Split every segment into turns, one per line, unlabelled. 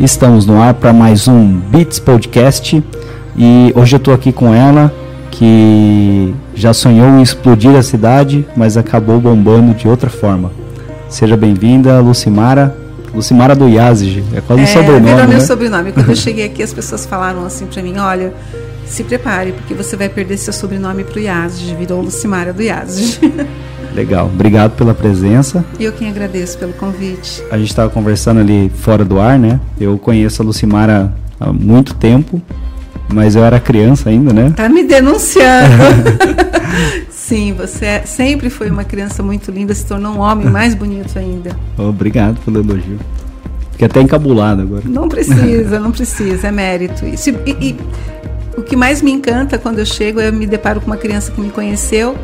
Estamos no ar para mais um Beats Podcast e hoje eu estou aqui com ela que já sonhou em explodir a cidade, mas acabou bombando de outra forma. Seja bem-vinda, Lucimara. Lucimara do Yazid, é quase é, um sobrenome.
Virou
né?
meu sobrenome. Quando eu cheguei aqui, as pessoas falaram assim para mim: olha, se prepare, porque você vai perder seu sobrenome para o Yazid. Virou Lucimara do Yazid.
Legal, obrigado pela presença.
E eu quem agradeço pelo convite.
A gente estava conversando ali fora do ar, né? Eu conheço a Lucimara há muito tempo, mas eu era criança ainda, né?
Tá me denunciando. Sim, você é, sempre foi uma criança muito linda, se tornou um homem mais bonito ainda.
Obrigado pelo elogio. Fiquei até encabulado agora.
Não precisa, não precisa, é mérito isso. E, e, o que mais me encanta quando eu chego é eu me deparo com uma criança que me conheceu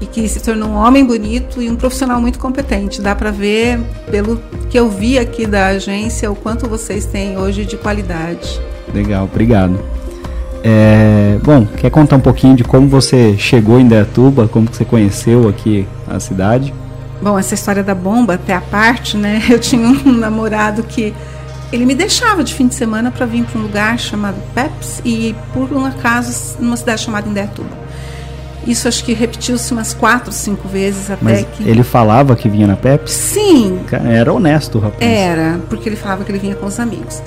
e que se tornou um homem bonito e um profissional muito competente. Dá para ver, pelo que eu vi aqui da agência, o quanto vocês têm hoje de qualidade.
Legal, obrigado. É, bom, quer contar um pouquinho de como você chegou em Dayatuba, como você conheceu aqui a cidade?
Bom, essa história da bomba, até a parte, né? Eu tinha um namorado que ele me deixava de fim de semana para vir para um lugar chamado Peps e por um acaso numa cidade chamada Indaiatuba. Isso acho que repetiu-se umas quatro, cinco vezes até
Mas
que.
Ele falava que vinha na Pepsi?
Sim.
Era honesto, rapaz.
Era, porque ele falava que ele vinha com os amigos.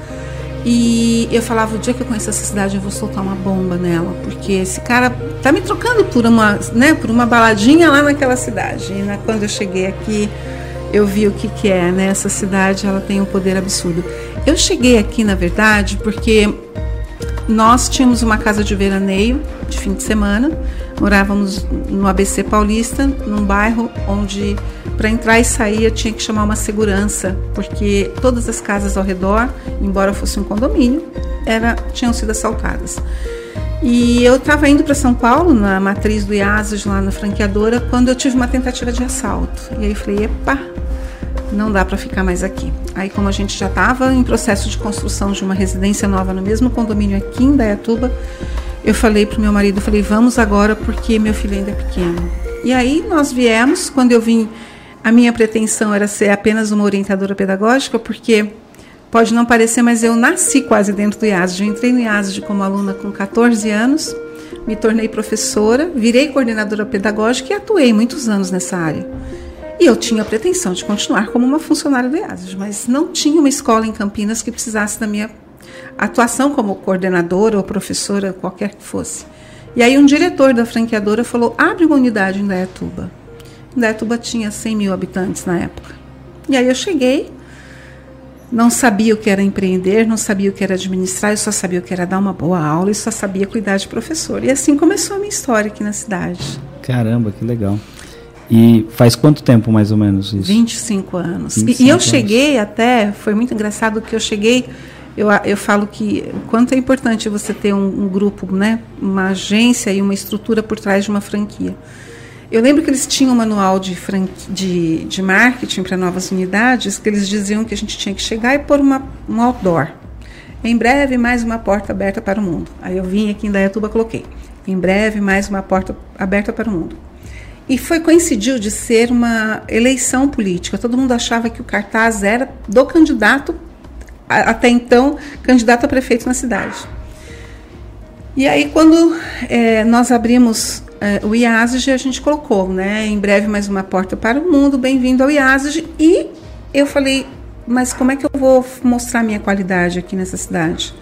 E eu falava, o dia que eu conhecer essa cidade, eu vou soltar uma bomba nela, porque esse cara tá me trocando por uma, né, por uma baladinha lá naquela cidade. E na, quando eu cheguei aqui, eu vi o que, que é, né? Essa cidade, ela tem um poder absurdo. Eu cheguei aqui, na verdade, porque nós tínhamos uma casa de veraneio de fim de semana Morávamos no ABC Paulista, num bairro onde para entrar e sair eu tinha que chamar uma segurança, porque todas as casas ao redor, embora fosse um condomínio, era, tinham sido assaltadas. E eu estava indo para São Paulo, na matriz do IASIS, lá na franqueadora, quando eu tive uma tentativa de assalto. E aí eu falei, epa, não dá para ficar mais aqui. Aí como a gente já estava em processo de construção de uma residência nova no mesmo condomínio aqui em Dayatuba, eu falei para o meu marido, falei, vamos agora porque meu filho ainda é pequeno. E aí nós viemos, quando eu vim, a minha pretensão era ser apenas uma orientadora pedagógica, porque pode não parecer, mas eu nasci quase dentro do IASD. Eu entrei no IASD como aluna com 14 anos, me tornei professora, virei coordenadora pedagógica e atuei muitos anos nessa área. E eu tinha a pretensão de continuar como uma funcionária do IASD, mas não tinha uma escola em Campinas que precisasse da minha atuação como coordenadora ou professora, qualquer que fosse. E aí um diretor da franqueadora falou, abre uma unidade em Dayatuba. Dayatuba tinha 100 mil habitantes na época. E aí eu cheguei, não sabia o que era empreender, não sabia o que era administrar, eu só sabia o que era dar uma boa aula e só sabia cuidar de professor. E assim começou a minha história aqui na cidade.
Caramba, que legal. E faz quanto tempo mais ou menos isso?
25 anos. 25 e, e eu cheguei até, foi muito engraçado que eu cheguei eu, eu falo que quanto é importante você ter um, um grupo, né, uma agência e uma estrutura por trás de uma franquia. Eu lembro que eles tinham um manual de, de, de marketing para novas unidades, que eles diziam que a gente tinha que chegar e pôr uma, um outdoor. Em breve, mais uma porta aberta para o mundo. Aí eu vim aqui em Dayatuba, coloquei. Em breve, mais uma porta aberta para o mundo. E foi coincidiu de ser uma eleição política. Todo mundo achava que o cartaz era do candidato até então candidato a prefeito na cidade. E aí, quando é, nós abrimos é, o IASG, a gente colocou, né, em breve mais uma porta para o mundo, bem-vindo ao IASG. E eu falei, mas como é que eu vou mostrar minha qualidade aqui nessa cidade?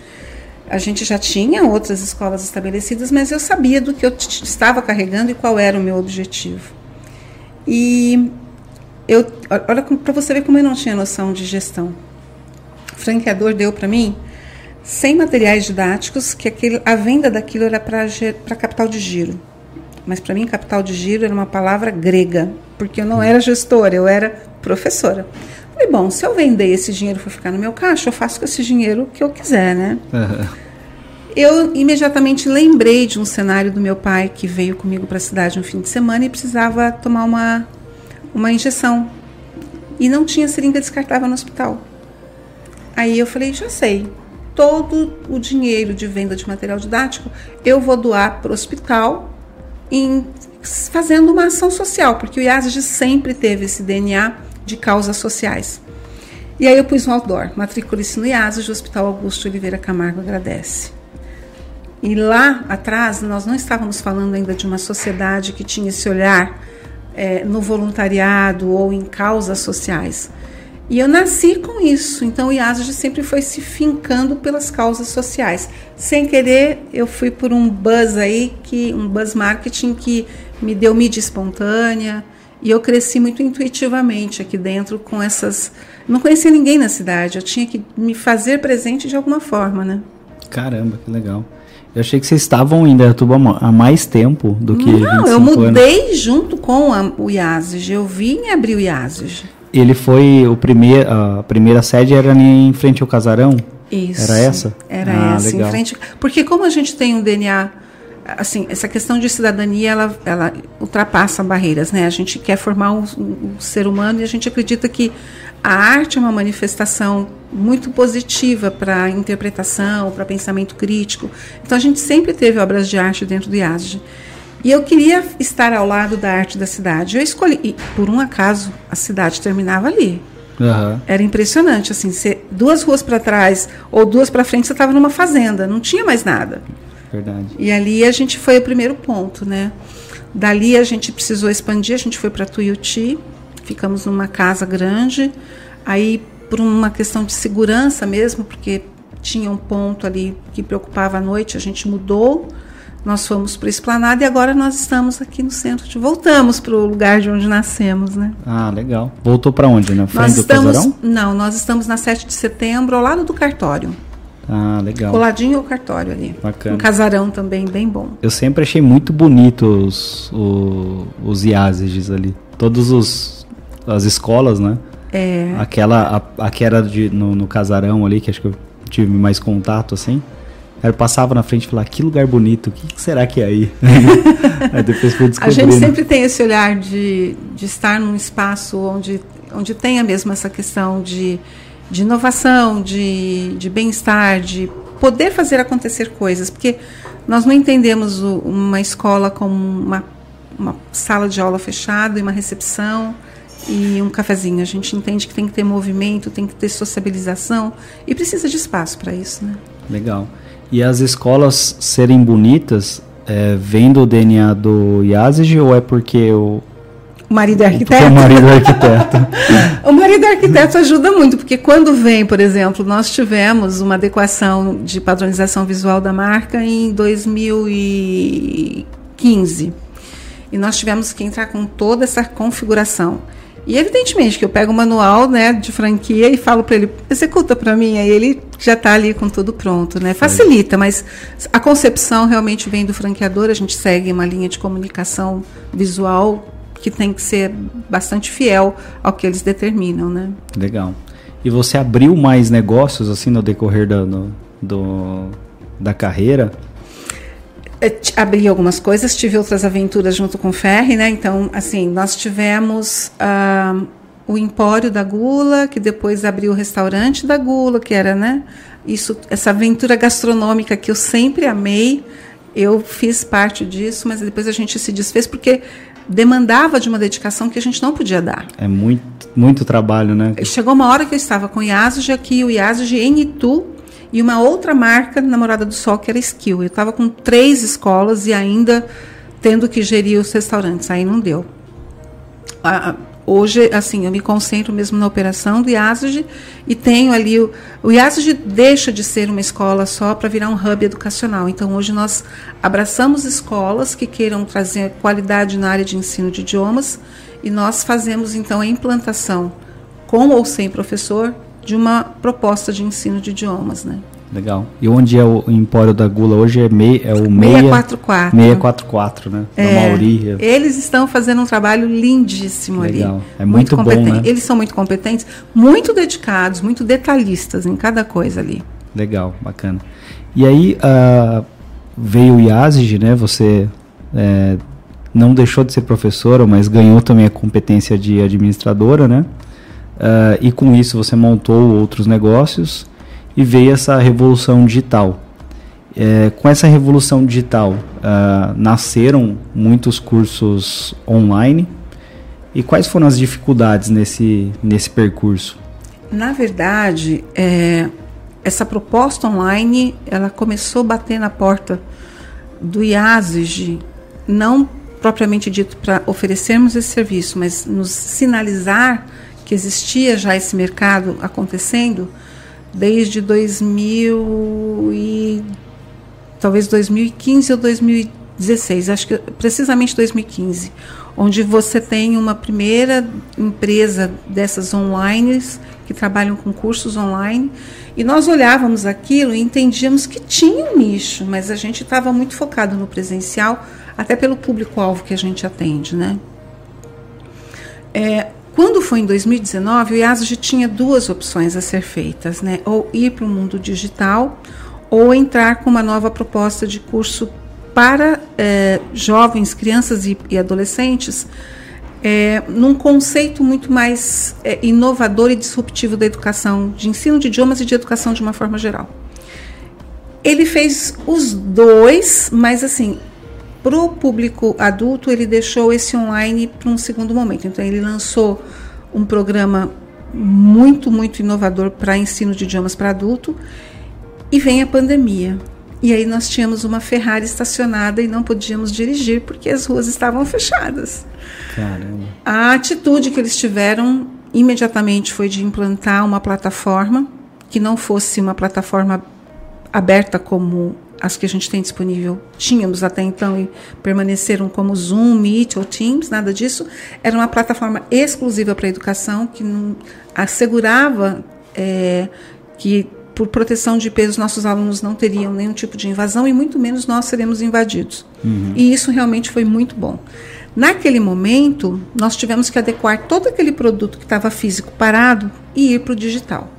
A gente já tinha outras escolas estabelecidas, mas eu sabia do que eu estava carregando e qual era o meu objetivo. E eu, olha para você ver como eu não tinha noção de gestão franqueador deu para mim 100 materiais didáticos, que aquele, a venda daquilo era para capital de giro. Mas para mim, capital de giro era uma palavra grega, porque eu não era gestora, eu era professora. Falei, bom, se eu vender esse dinheiro for ficar no meu caixa, eu faço com esse dinheiro o que eu quiser, né? Uhum. Eu imediatamente lembrei de um cenário do meu pai que veio comigo para a cidade um fim de semana e precisava tomar uma, uma injeção. E não tinha seringa descartável no hospital. Aí eu falei, já sei, todo o dinheiro de venda de material didático eu vou doar para o hospital em, fazendo uma ação social, porque o IASG sempre teve esse DNA de causas sociais. E aí eu pus um outdoor, matricule-se no IASES, Hospital Augusto Oliveira Camargo agradece. E lá atrás, nós não estávamos falando ainda de uma sociedade que tinha esse olhar é, no voluntariado ou em causas sociais. E eu nasci com isso, então o IASG sempre foi se fincando pelas causas sociais. Sem querer, eu fui por um buzz aí, que um buzz marketing que me deu mídia espontânea, e eu cresci muito intuitivamente aqui dentro com essas. Não conhecia ninguém na cidade, eu tinha que me fazer presente de alguma forma, né?
Caramba, que legal. Eu achei que vocês estavam em Indaiatuba há mais tempo do que
Não, eu mudei anos. junto com a, o IASG. Eu vim abrir o IASG
ele foi o primeiro, a primeira sede era em frente ao casarão?
Isso.
Era essa?
Era ah, essa, legal. em frente. Porque como a gente tem um DNA, assim, essa questão de cidadania, ela, ela ultrapassa barreiras, né? A gente quer formar um, um ser humano e a gente acredita que a arte é uma manifestação muito positiva para interpretação, para pensamento crítico. Então a gente sempre teve obras de arte dentro do IASG. E eu queria estar ao lado da arte da cidade. Eu escolhi, e por um acaso, a cidade terminava ali. Uhum. Era impressionante, assim, duas ruas para trás ou duas para frente, você estava numa fazenda, não tinha mais nada.
Verdade.
E ali a gente foi o primeiro ponto, né? Dali a gente precisou expandir, a gente foi para Tuiuti, ficamos numa casa grande. Aí, por uma questão de segurança mesmo, porque tinha um ponto ali que preocupava à noite, a gente mudou nós fomos para o Esplanada e agora nós estamos aqui no centro. De, voltamos para o lugar de onde nascemos, né?
Ah, legal. Voltou para onde? Na frente
nós
do
estamos,
Casarão?
Não, nós estamos na 7 de setembro, ao lado do cartório.
Ah, legal.
Coladinho ao cartório ali.
Bacana.
Um casarão também bem bom.
Eu sempre achei muito bonito os, os, os IASEGs ali. Todos os as escolas, né?
É.
Aquela, a, a que era de, no, no casarão ali, que acho que eu tive mais contato, assim. Eu passava na frente e falava, que lugar bonito, o que será que é aí? aí depois fui
A gente sempre tem esse olhar de, de estar num espaço onde, onde tenha mesmo essa questão de, de inovação, de, de bem-estar, de poder fazer acontecer coisas, porque nós não entendemos o, uma escola como uma, uma sala de aula fechada e uma recepção e um cafezinho. A gente entende que tem que ter movimento, tem que ter sociabilização e precisa de espaço para isso, né?
Legal. E as escolas serem bonitas, é, vem do DNA do Yazid ou é porque o,
o marido é arquiteto?
O marido é arquiteto.
o marido é arquiteto ajuda muito, porque quando vem, por exemplo, nós tivemos uma adequação de padronização visual da marca em 2015. E nós tivemos que entrar com toda essa configuração. E evidentemente que eu pego o manual né, de franquia e falo para ele, executa para mim, aí ele já está ali com tudo pronto. Né? Facilita, mas a concepção realmente vem do franqueador, a gente segue uma linha de comunicação visual que tem que ser bastante fiel ao que eles determinam. Né?
Legal. E você abriu mais negócios assim no decorrer da, no, do, da carreira?
Abri algumas coisas, tive outras aventuras junto com o Ferri, né? Então, assim, nós tivemos uh, o Empório da Gula, que depois abriu o restaurante da Gula, que era, né? Isso, essa aventura gastronômica que eu sempre amei, eu fiz parte disso, mas depois a gente se desfez porque demandava de uma dedicação que a gente não podia dar.
É muito, muito trabalho, né?
Chegou uma hora que eu estava com o Iasuge aqui, o Iasuge em Itu, e uma outra marca Namorada do Sol, que era Skill. Eu estava com três escolas e ainda tendo que gerir os restaurantes. Aí não deu. Hoje, assim, eu me concentro mesmo na operação do IASG e tenho ali. O, o deixa de ser uma escola só para virar um hub educacional. Então, hoje nós abraçamos escolas que queiram trazer qualidade na área de ensino de idiomas e nós fazemos, então, a implantação com ou sem professor de uma proposta de ensino de idiomas, né?
Legal. E onde é o Empório da Gula hoje é, mei, é o
644.
644, né?
É, da Mauri. Eles estão fazendo um trabalho lindíssimo
Legal.
ali.
É muito, muito bom, né?
Eles são muito competentes, muito dedicados, muito detalhistas em cada coisa ali.
Legal, bacana. E aí uh, veio o IASG, né? Você é, não deixou de ser professora, mas ganhou também a competência de administradora, né? Uh, e com isso você montou outros negócios e veio essa revolução digital. É, com essa revolução digital uh, nasceram muitos cursos online. E quais foram as dificuldades nesse, nesse percurso?
Na verdade, é, essa proposta online, ela começou a bater na porta do IASIG, não propriamente dito para oferecermos esse serviço, mas nos sinalizar que existia já esse mercado acontecendo desde 2000 e talvez 2015 ou 2016, acho que precisamente 2015, onde você tem uma primeira empresa dessas online que trabalham com cursos online e nós olhávamos aquilo e entendíamos que tinha um nicho, mas a gente estava muito focado no presencial, até pelo público-alvo que a gente atende, né? É, quando foi em 2019, o IASG tinha duas opções a ser feitas, né? Ou ir para o mundo digital, ou entrar com uma nova proposta de curso para é, jovens, crianças e, e adolescentes, é, num conceito muito mais é, inovador e disruptivo da educação, de ensino de idiomas e de educação de uma forma geral. Ele fez os dois, mas assim, para o público adulto, ele deixou esse online para um segundo momento. Então, ele lançou um programa muito, muito inovador para ensino de idiomas para adulto. E vem a pandemia. E aí nós tínhamos uma Ferrari estacionada e não podíamos dirigir porque as ruas estavam fechadas. Caramba. A atitude que eles tiveram imediatamente foi de implantar uma plataforma que não fosse uma plataforma aberta como as que a gente tem disponível, tínhamos até então e permaneceram como Zoom, Meet ou Teams, nada disso. Era uma plataforma exclusiva para a educação que não, assegurava é, que, por proteção de os nossos alunos não teriam nenhum tipo de invasão e muito menos nós seremos invadidos. Uhum. E isso realmente foi muito bom. Naquele momento, nós tivemos que adequar todo aquele produto que estava físico parado e ir para o digital.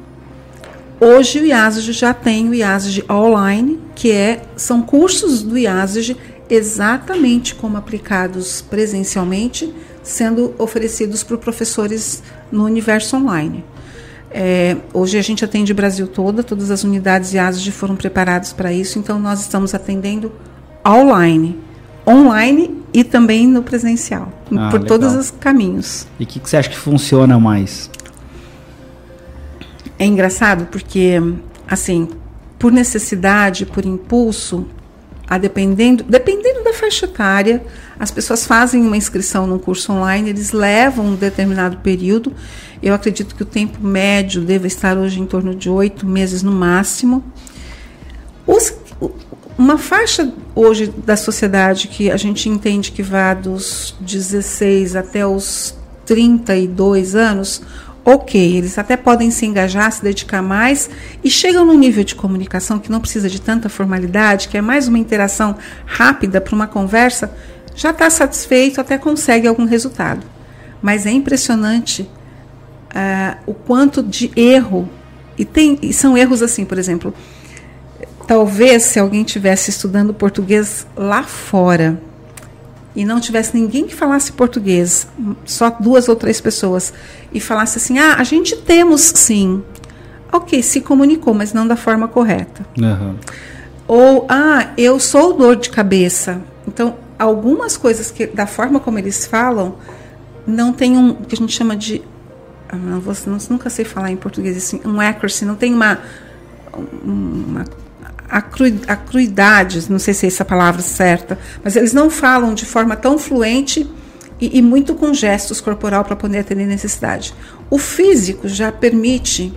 Hoje o IASG já tem o IASG Online, que é, são cursos do IASG exatamente como aplicados presencialmente, sendo oferecidos para professores no universo online. É, hoje a gente atende o Brasil toda, todas as unidades IASG foram preparadas para isso, então nós estamos atendendo online, online e também no presencial, ah, por legal. todos os caminhos.
E o que, que você acha que funciona mais?
É engraçado porque, assim, por necessidade, por impulso, a dependendo, dependendo da faixa etária, as pessoas fazem uma inscrição num curso online, eles levam um determinado período. Eu acredito que o tempo médio deva estar hoje em torno de oito meses no máximo. Os, uma faixa hoje da sociedade que a gente entende que vai dos 16 até os 32 anos, ok, eles até podem se engajar, se dedicar mais e chegam num nível de comunicação que não precisa de tanta formalidade, que é mais uma interação rápida para uma conversa, já está satisfeito, até consegue algum resultado. Mas é impressionante uh, o quanto de erro, e, tem, e são erros assim, por exemplo, talvez se alguém tivesse estudando português lá fora, e não tivesse ninguém que falasse português, só duas ou três pessoas, e falasse assim: ah, a gente temos sim. Ok, se comunicou, mas não da forma correta. Uhum. Ou, ah, eu sou dor de cabeça. Então, algumas coisas que, da forma como eles falam, não tem um, que a gente chama de. Ah, não, vou, não, nunca sei falar em português assim, um accuracy, não tem uma, uma acruidades, não sei se é essa palavra certa, mas eles não falam de forma tão fluente e, e muito com gestos corporal para poder atender necessidade. O físico já permite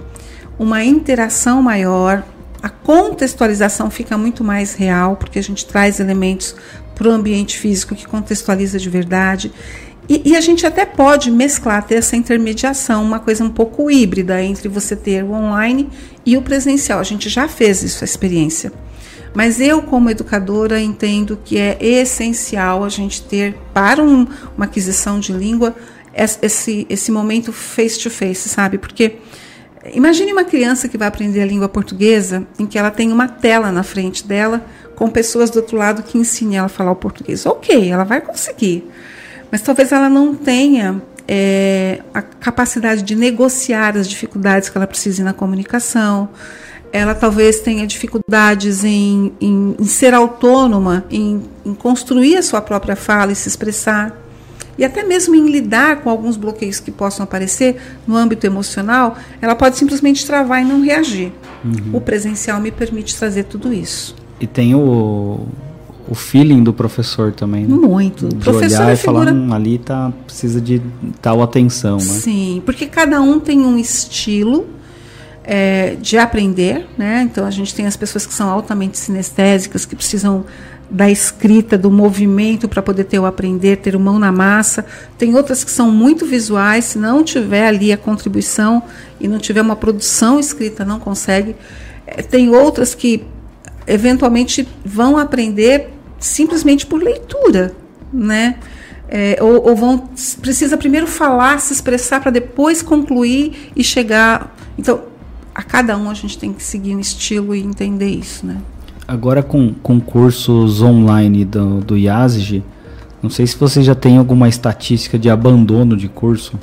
uma interação maior, a contextualização fica muito mais real, porque a gente traz elementos para o ambiente físico que contextualiza de verdade. E, e, a gente até pode mesclar, ter essa intermediação, uma coisa um pouco híbrida entre você ter o online e o presencial. A gente já fez isso, a experiência. Mas eu, como educadora, entendo que é essencial a gente ter, para um, uma aquisição de língua, esse, esse momento face-to-face, -face, sabe? Porque imagine uma criança que vai aprender a língua portuguesa, em que ela tem uma tela na frente dela, com pessoas do outro lado que ensinem ela a falar o português. Ok, ela vai conseguir. Mas talvez ela não tenha é, a capacidade de negociar as dificuldades que ela precisa na comunicação. Ela talvez tenha dificuldades em, em, em ser autônoma, em, em, construir a sua própria fala e se expressar. e até mesmo em lidar com alguns bloqueios que possam aparecer no âmbito emocional, ela pode simplesmente travar e não reagir. Uhum. O presencial me permite trazer tudo isso.
E tem o, o feeling do professor também. Né?
Muito.
De professor olhar é e figura... falar, hum, ali tá, precisa de tal atenção. Né?
Sim, porque cada um tem um estilo é, de aprender, né? Então a gente tem as pessoas que são altamente sinestésicas, que precisam da escrita, do movimento para poder ter o aprender, ter o mão na massa. Tem outras que são muito visuais, se não tiver ali a contribuição e não tiver uma produção escrita, não consegue. É, tem outras que eventualmente vão aprender simplesmente por leitura, né? É, ou, ou, vão precisa primeiro falar, se expressar para depois concluir e chegar. Então, a cada um a gente tem que seguir um estilo e entender isso, né?
Agora com, com cursos online do, do IASG, não sei se você já tem alguma estatística de abandono de curso.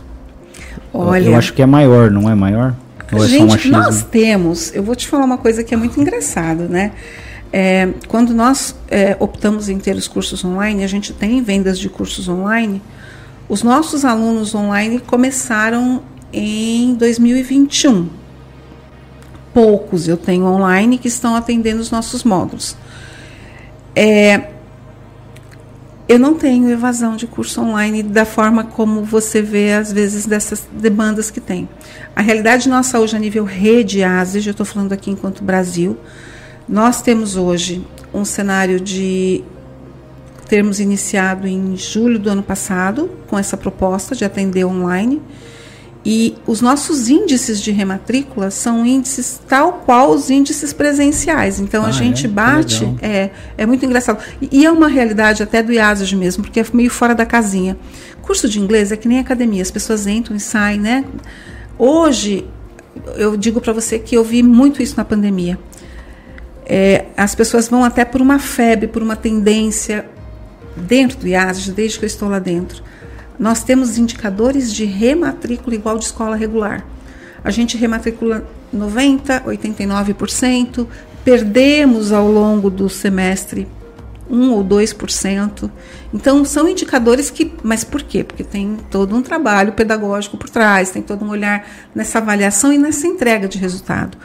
Olha, eu acho que é maior, não é maior?
Ou é gente, nós temos. Eu vou te falar uma coisa que é muito engraçado, né? É, quando nós é, optamos em ter os cursos online, a gente tem vendas de cursos online. Os nossos alunos online começaram em 2021 poucos eu tenho online que estão atendendo os nossos módulos. É, eu não tenho evasão de curso online da forma como você vê, às vezes, dessas demandas que tem. A realidade nossa hoje, a nível rede ASIS, eu estou falando aqui enquanto Brasil, nós temos hoje um cenário de termos iniciado em julho do ano passado com essa proposta de atender online. E os nossos índices de rematrícula são índices tal qual os índices presenciais. Então ah, a gente é? bate, é, é muito engraçado. E, e, é uma realidade até do IASAS mesmo, porque é meio fora da casinha. Curso de inglês é que nem academia, as pessoas entram e saem, né? Hoje, eu digo para você que eu vi muito isso na pandemia. É, as pessoas vão até por uma febre, por uma tendência dentro do IASAS, desde que eu estou lá dentro nós temos indicadores de rematrícula igual de escola regular. A gente rematricula 90%, 89%, perdemos ao longo do semestre 1 ou 2%. Então, são indicadores que. Mas por quê? Porque tem todo um trabalho pedagógico por trás, tem todo um olhar nessa avaliação e nessa entrega de resultado.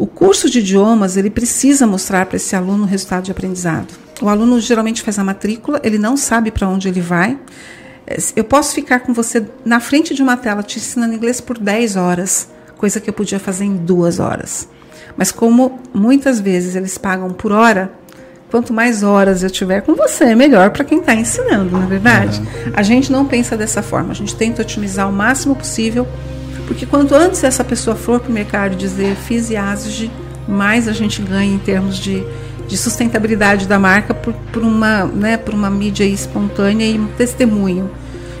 O curso de idiomas ele precisa mostrar para esse aluno o resultado de aprendizado. O aluno geralmente faz a matrícula, ele não sabe para onde ele vai, eu posso ficar com você na frente de uma tela te ensinando inglês por 10 horas, coisa que eu podia fazer em duas horas. Mas como muitas vezes eles pagam por hora, quanto mais horas eu tiver com você, é melhor para quem está ensinando, na é verdade. Uhum. A gente não pensa dessa forma, a gente tenta otimizar o máximo possível, porque quanto antes essa pessoa for para o mercado dizer fiz IASG, mais a gente ganha em termos de de sustentabilidade da marca por, por, uma, né, por uma mídia espontânea e um testemunho.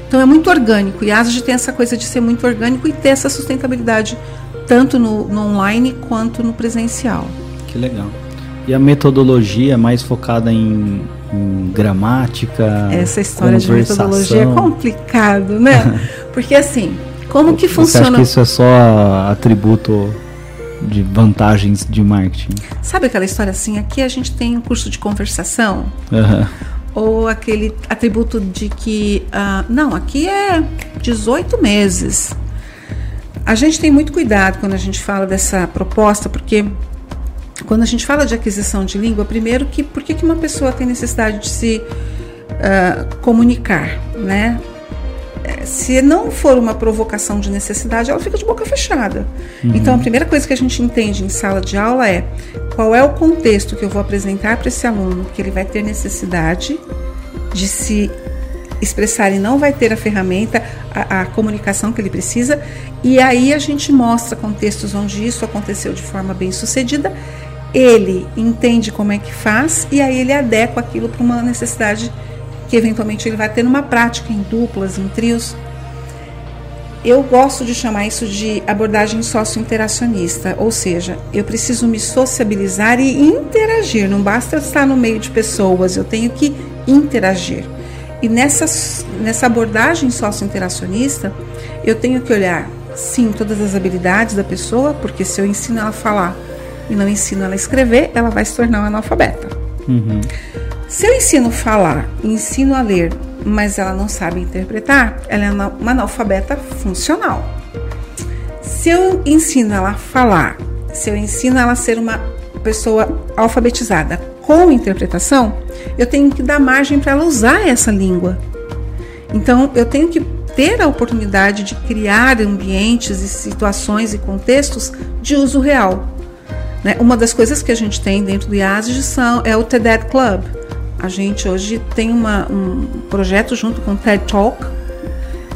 Então é muito orgânico. E a ASG tem essa coisa de ser muito orgânico e ter essa sustentabilidade tanto no, no online quanto no presencial.
Que legal. E a metodologia é mais focada em, em gramática?
Essa história de metodologia é complicado, né? Porque assim, como que
Você
funciona?
Acha que isso é só atributo de vantagens de marketing.
Sabe aquela história assim? Aqui a gente tem um curso de conversação. Uhum. Ou aquele atributo de que. Uh, não, aqui é 18 meses. A gente tem muito cuidado quando a gente fala dessa proposta, porque quando a gente fala de aquisição de língua, primeiro que por que uma pessoa tem necessidade de se uh, comunicar, né? Se não for uma provocação de necessidade, ela fica de boca fechada. Uhum. Então, a primeira coisa que a gente entende em sala de aula é qual é o contexto que eu vou apresentar para esse aluno que ele vai ter necessidade de se expressar e não vai ter a ferramenta, a, a, comunicação que ele precisa. E aí a gente mostra contextos onde isso aconteceu de forma bem sucedida. Ele entende como é que faz e aí ele adequa aquilo para uma necessidade que eventualmente ele vai ter numa prática em duplas, em trios. Eu gosto de chamar isso de abordagem socio-interacionista, ou seja, eu preciso me sociabilizar e interagir, não basta estar no meio de pessoas, eu tenho que interagir. E nessa, nessa abordagem socio-interacionista, eu tenho que olhar, sim, todas as habilidades da pessoa, porque se eu ensino ela a falar e não ensino ela a escrever, ela vai se tornar uma analfabeta. Uhum. Se eu ensino a falar, ensino a ler mas ela não sabe interpretar, ela é uma analfabeta funcional. Se eu ensino ela a falar, se eu ensino ela a ser uma pessoa alfabetizada com interpretação, eu tenho que dar margem para ela usar essa língua. Então, eu tenho que ter a oportunidade de criar ambientes e situações e contextos de uso real. Né? Uma das coisas que a gente tem dentro do IASG são, é o TED Club. A gente hoje tem uma, um projeto junto com o TED Talk,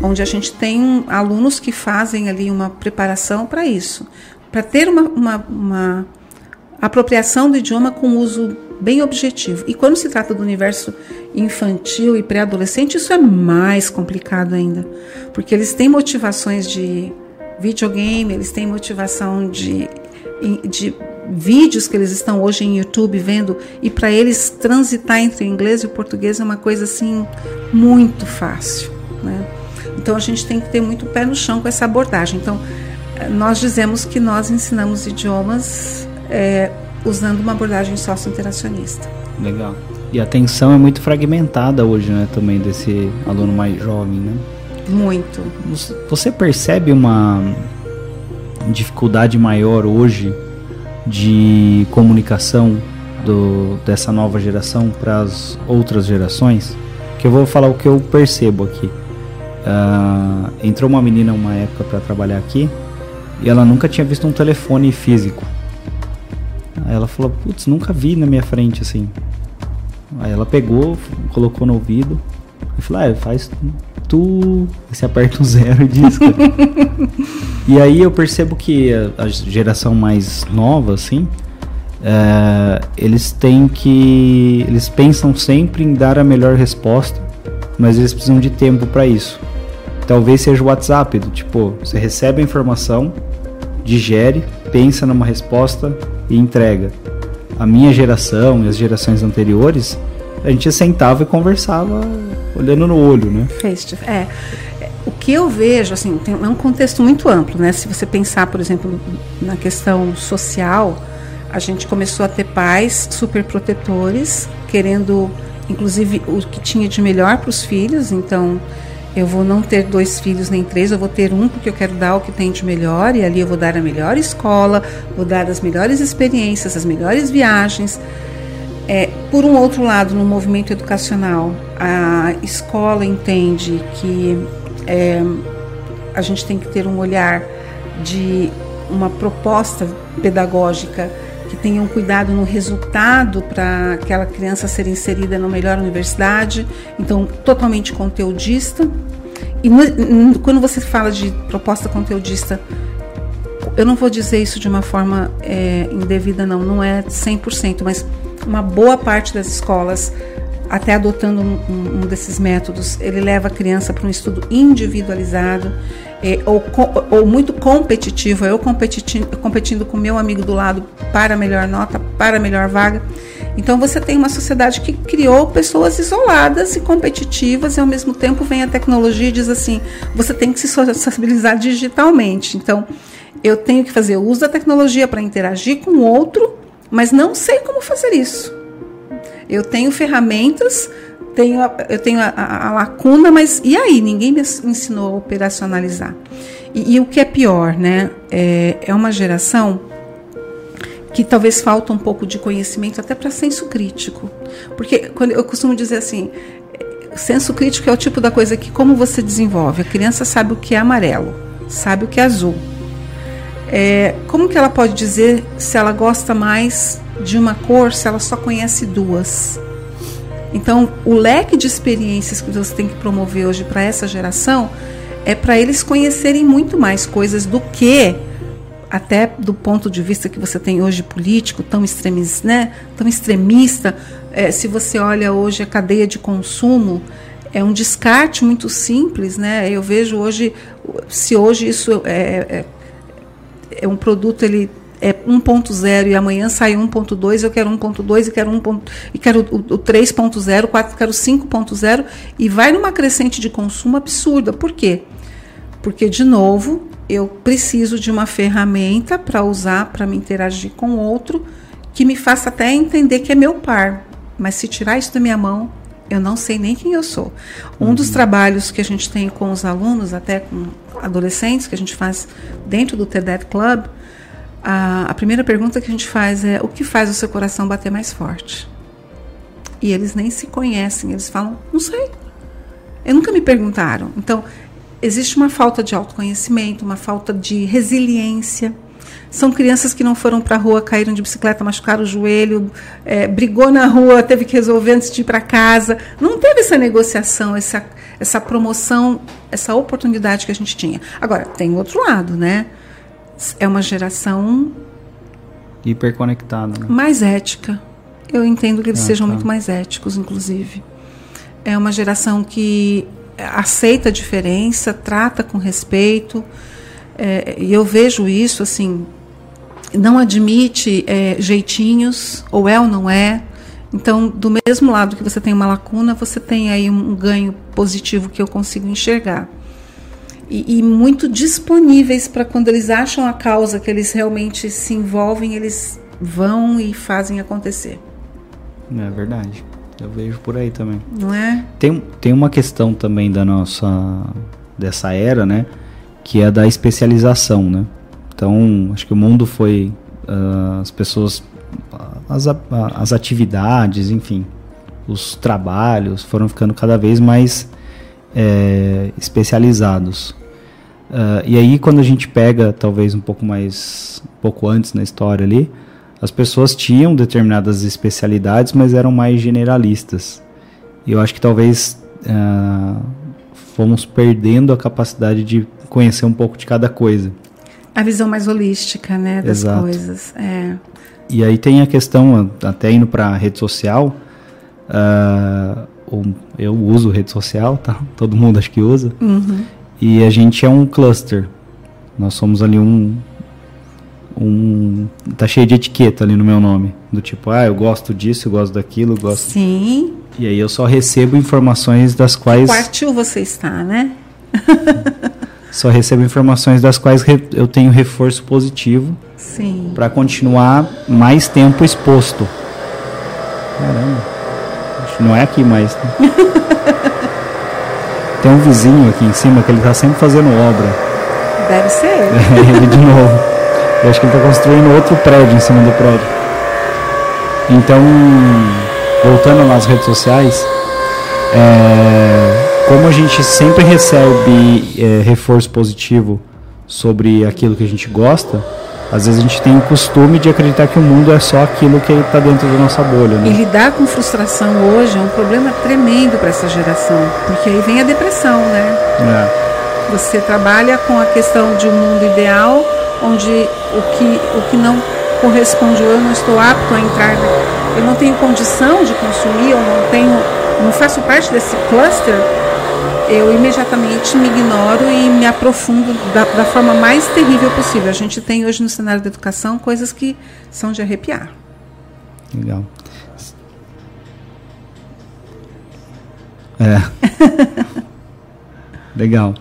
onde a gente tem alunos que fazem ali uma preparação para isso, para ter uma, uma, uma apropriação do idioma com uso bem objetivo. E quando se trata do universo infantil e pré-adolescente, isso é mais complicado ainda, porque eles têm motivações de videogame, eles têm motivação de, de vídeos que eles estão hoje em YouTube vendo, e para eles transitar entre o inglês e o português é uma coisa assim muito fácil. Né? Então a gente tem que ter muito pé no chão com essa abordagem. Então nós dizemos que nós ensinamos idiomas é, usando uma abordagem socio-interacionista.
Legal. E a atenção é muito fragmentada hoje, né, também desse aluno mais jovem, né?
Muito.
Você percebe uma dificuldade maior hoje de comunicação do, dessa nova geração para as outras gerações? Que eu vou falar o que eu percebo aqui. Uh, entrou uma menina uma época para trabalhar aqui e ela nunca tinha visto um telefone físico. Aí ela falou, putz, nunca vi na minha frente assim. Aí ela pegou, colocou no ouvido e falou, ah, faz tu. Você aperta um zero e disca. e aí eu percebo que a, a geração mais nova, assim, é, eles têm que. Eles pensam sempre em dar a melhor resposta, mas eles precisam de tempo para isso. Talvez seja o WhatsApp, do tipo, você recebe a informação, digere, pensa numa resposta e entrega. A minha geração e as gerações anteriores, a gente sentava e conversava olhando no olho, né?
Face é. O que eu vejo, assim, tem, é um contexto muito amplo, né? Se você pensar, por exemplo, na questão social, a gente começou a ter pais super protetores, querendo, inclusive, o que tinha de melhor para os filhos. Então, eu vou não ter dois filhos nem três, eu vou ter um porque eu quero dar o que tem de melhor e ali eu vou dar a melhor escola, vou dar as melhores experiências, as melhores viagens. Por um outro lado, no movimento educacional, a escola entende que é, a gente tem que ter um olhar de uma proposta pedagógica que tenha um cuidado no resultado para aquela criança ser inserida na melhor universidade, então totalmente conteudista. E no, quando você fala de proposta conteudista, eu não vou dizer isso de uma forma é, indevida, não, não é 100%, mas uma boa parte das escolas, até adotando um, um desses métodos, ele leva a criança para um estudo individualizado é, ou, ou, muito competitivo, eu competindo, competindo com meu amigo do lado para melhor nota, para melhor vaga. Então você tem uma sociedade que criou pessoas isoladas e competitivas e ao mesmo tempo vem a tecnologia e diz assim, você tem que se sociabilizar digitalmente. Então eu tenho que fazer uso da tecnologia para interagir com o outro mas não sei como fazer isso. Eu tenho ferramentas, tenho eu tenho a, a, a, lacuna, mas e aí? Ninguém me ensinou a operacionalizar. E, e o que é pior, né? É, é uma geração que talvez falta um pouco de conhecimento até para senso crítico. Porque quando eu costumo dizer assim, senso crítico é o tipo da coisa que como você desenvolve, a criança sabe o que é amarelo, sabe o que é azul, é, como que ela pode dizer se ela gosta mais de uma cor se ela só conhece duas? Então, o leque de experiências que você tem que promover hoje para essa geração é para eles conhecerem muito mais coisas do que até do ponto de vista que você tem hoje político tão extremista, né? Tão extremista. É, se você olha hoje a cadeia de consumo, é um descarte muito simples, né? Eu vejo hoje, se hoje isso é, é é um produto ele é 1.0 e amanhã sai 1.2, eu quero 1.2 e quero 1. Ponto, e quero o, o 3.0, 4, quero 5.0 e vai numa crescente de consumo absurda. Por quê? Porque de novo, eu preciso de uma ferramenta para usar para me interagir com outro que me faça até entender que é meu par. Mas se tirar isso da minha mão, eu não sei nem quem eu sou. Um uhum. dos trabalhos que a gente tem com os alunos, até com adolescentes, que a gente faz dentro do TEDET Club, a, a primeira pergunta que a gente faz é: o que faz o seu coração bater mais forte? E eles nem se conhecem, eles falam: não sei. Eu nunca me perguntaram. Então, existe uma falta de autoconhecimento, uma falta de resiliência. São crianças que não foram para a rua, caíram de bicicleta, machucaram o joelho, é, brigou na rua, teve que resolver antes de ir para casa. Não teve essa negociação, essa, essa promoção, essa oportunidade que a gente tinha. Agora, tem outro lado, né? É uma geração.
Hiperconectada, né?
Mais ética. Eu entendo que eles ah, sejam tá. muito mais éticos, inclusive. É uma geração que aceita a diferença, trata com respeito. É, e eu vejo isso assim não admite é, jeitinhos, ou é ou não é. Então, do mesmo lado que você tem uma lacuna, você tem aí um ganho positivo que eu consigo enxergar. E, e muito disponíveis para quando eles acham a causa que eles realmente se envolvem, eles vão e fazem acontecer.
É verdade. Eu vejo por aí também.
Não é?
Tem, tem uma questão também da nossa dessa era, né? Que é da especialização, né? Então, acho que o mundo foi. Uh, as pessoas. As, as atividades, enfim, os trabalhos foram ficando cada vez mais é, especializados. Uh, e aí, quando a gente pega, talvez um pouco mais. um pouco antes na história ali, as pessoas tinham determinadas especialidades, mas eram mais generalistas. E eu acho que talvez uh, fomos perdendo a capacidade de conhecer um pouco de cada coisa.
A visão mais holística, né, das Exato. coisas. É.
E aí tem a questão, até indo para a rede social, uh, eu uso rede social, tá? Todo mundo acho que usa. Uhum. E a gente é um cluster. Nós somos ali um, um tá cheio de etiqueta ali no meu nome, do tipo, ah, eu gosto disso, eu gosto daquilo, eu gosto.
Sim.
E aí eu só recebo informações das quais.
Quartil você está, né?
só recebo informações das quais eu tenho reforço positivo para continuar mais tempo exposto. Caramba, não é aqui mais. Né? Tem um vizinho aqui em cima que ele está sempre fazendo obra.
Deve ser.
É, ele de novo. Eu acho que ele está construindo outro prédio em cima do prédio. Então, voltando nas redes sociais, é, como a gente sempre recebe é, reforço positivo sobre aquilo que a gente gosta, às vezes a gente tem o costume de acreditar que o mundo é só aquilo que está dentro da nossa bolha. Né?
E lidar com frustração hoje é um problema tremendo para essa geração, porque aí vem a depressão, né? É. Você trabalha com a questão de um mundo ideal, onde o que, o que não corresponde, eu não estou apto a entrar, eu não tenho condição de consumir, eu não tenho, não faço parte desse cluster eu imediatamente me ignoro e me aprofundo da, da, forma mais terrível possível. A gente tem hoje no cenário da educação coisas que são de arrepiar.
Legal. É. Legal.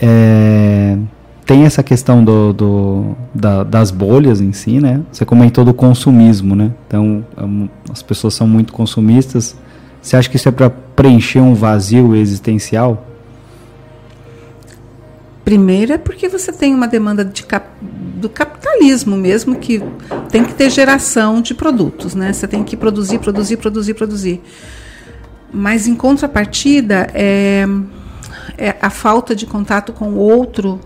É, tem essa questão do, do da, das bolhas em si, né? Você comentou do consumismo, né? Então, é as pessoas são muito consumistas você acha que isso é para preencher um vazio existencial?
Primeiro é porque você tem uma demanda de cap do capitalismo mesmo, que tem que ter geração de produtos, né? Você tem que produzir, produzir, produzir, produzir. Mas em contrapartida, é, é a falta de contato com o outro,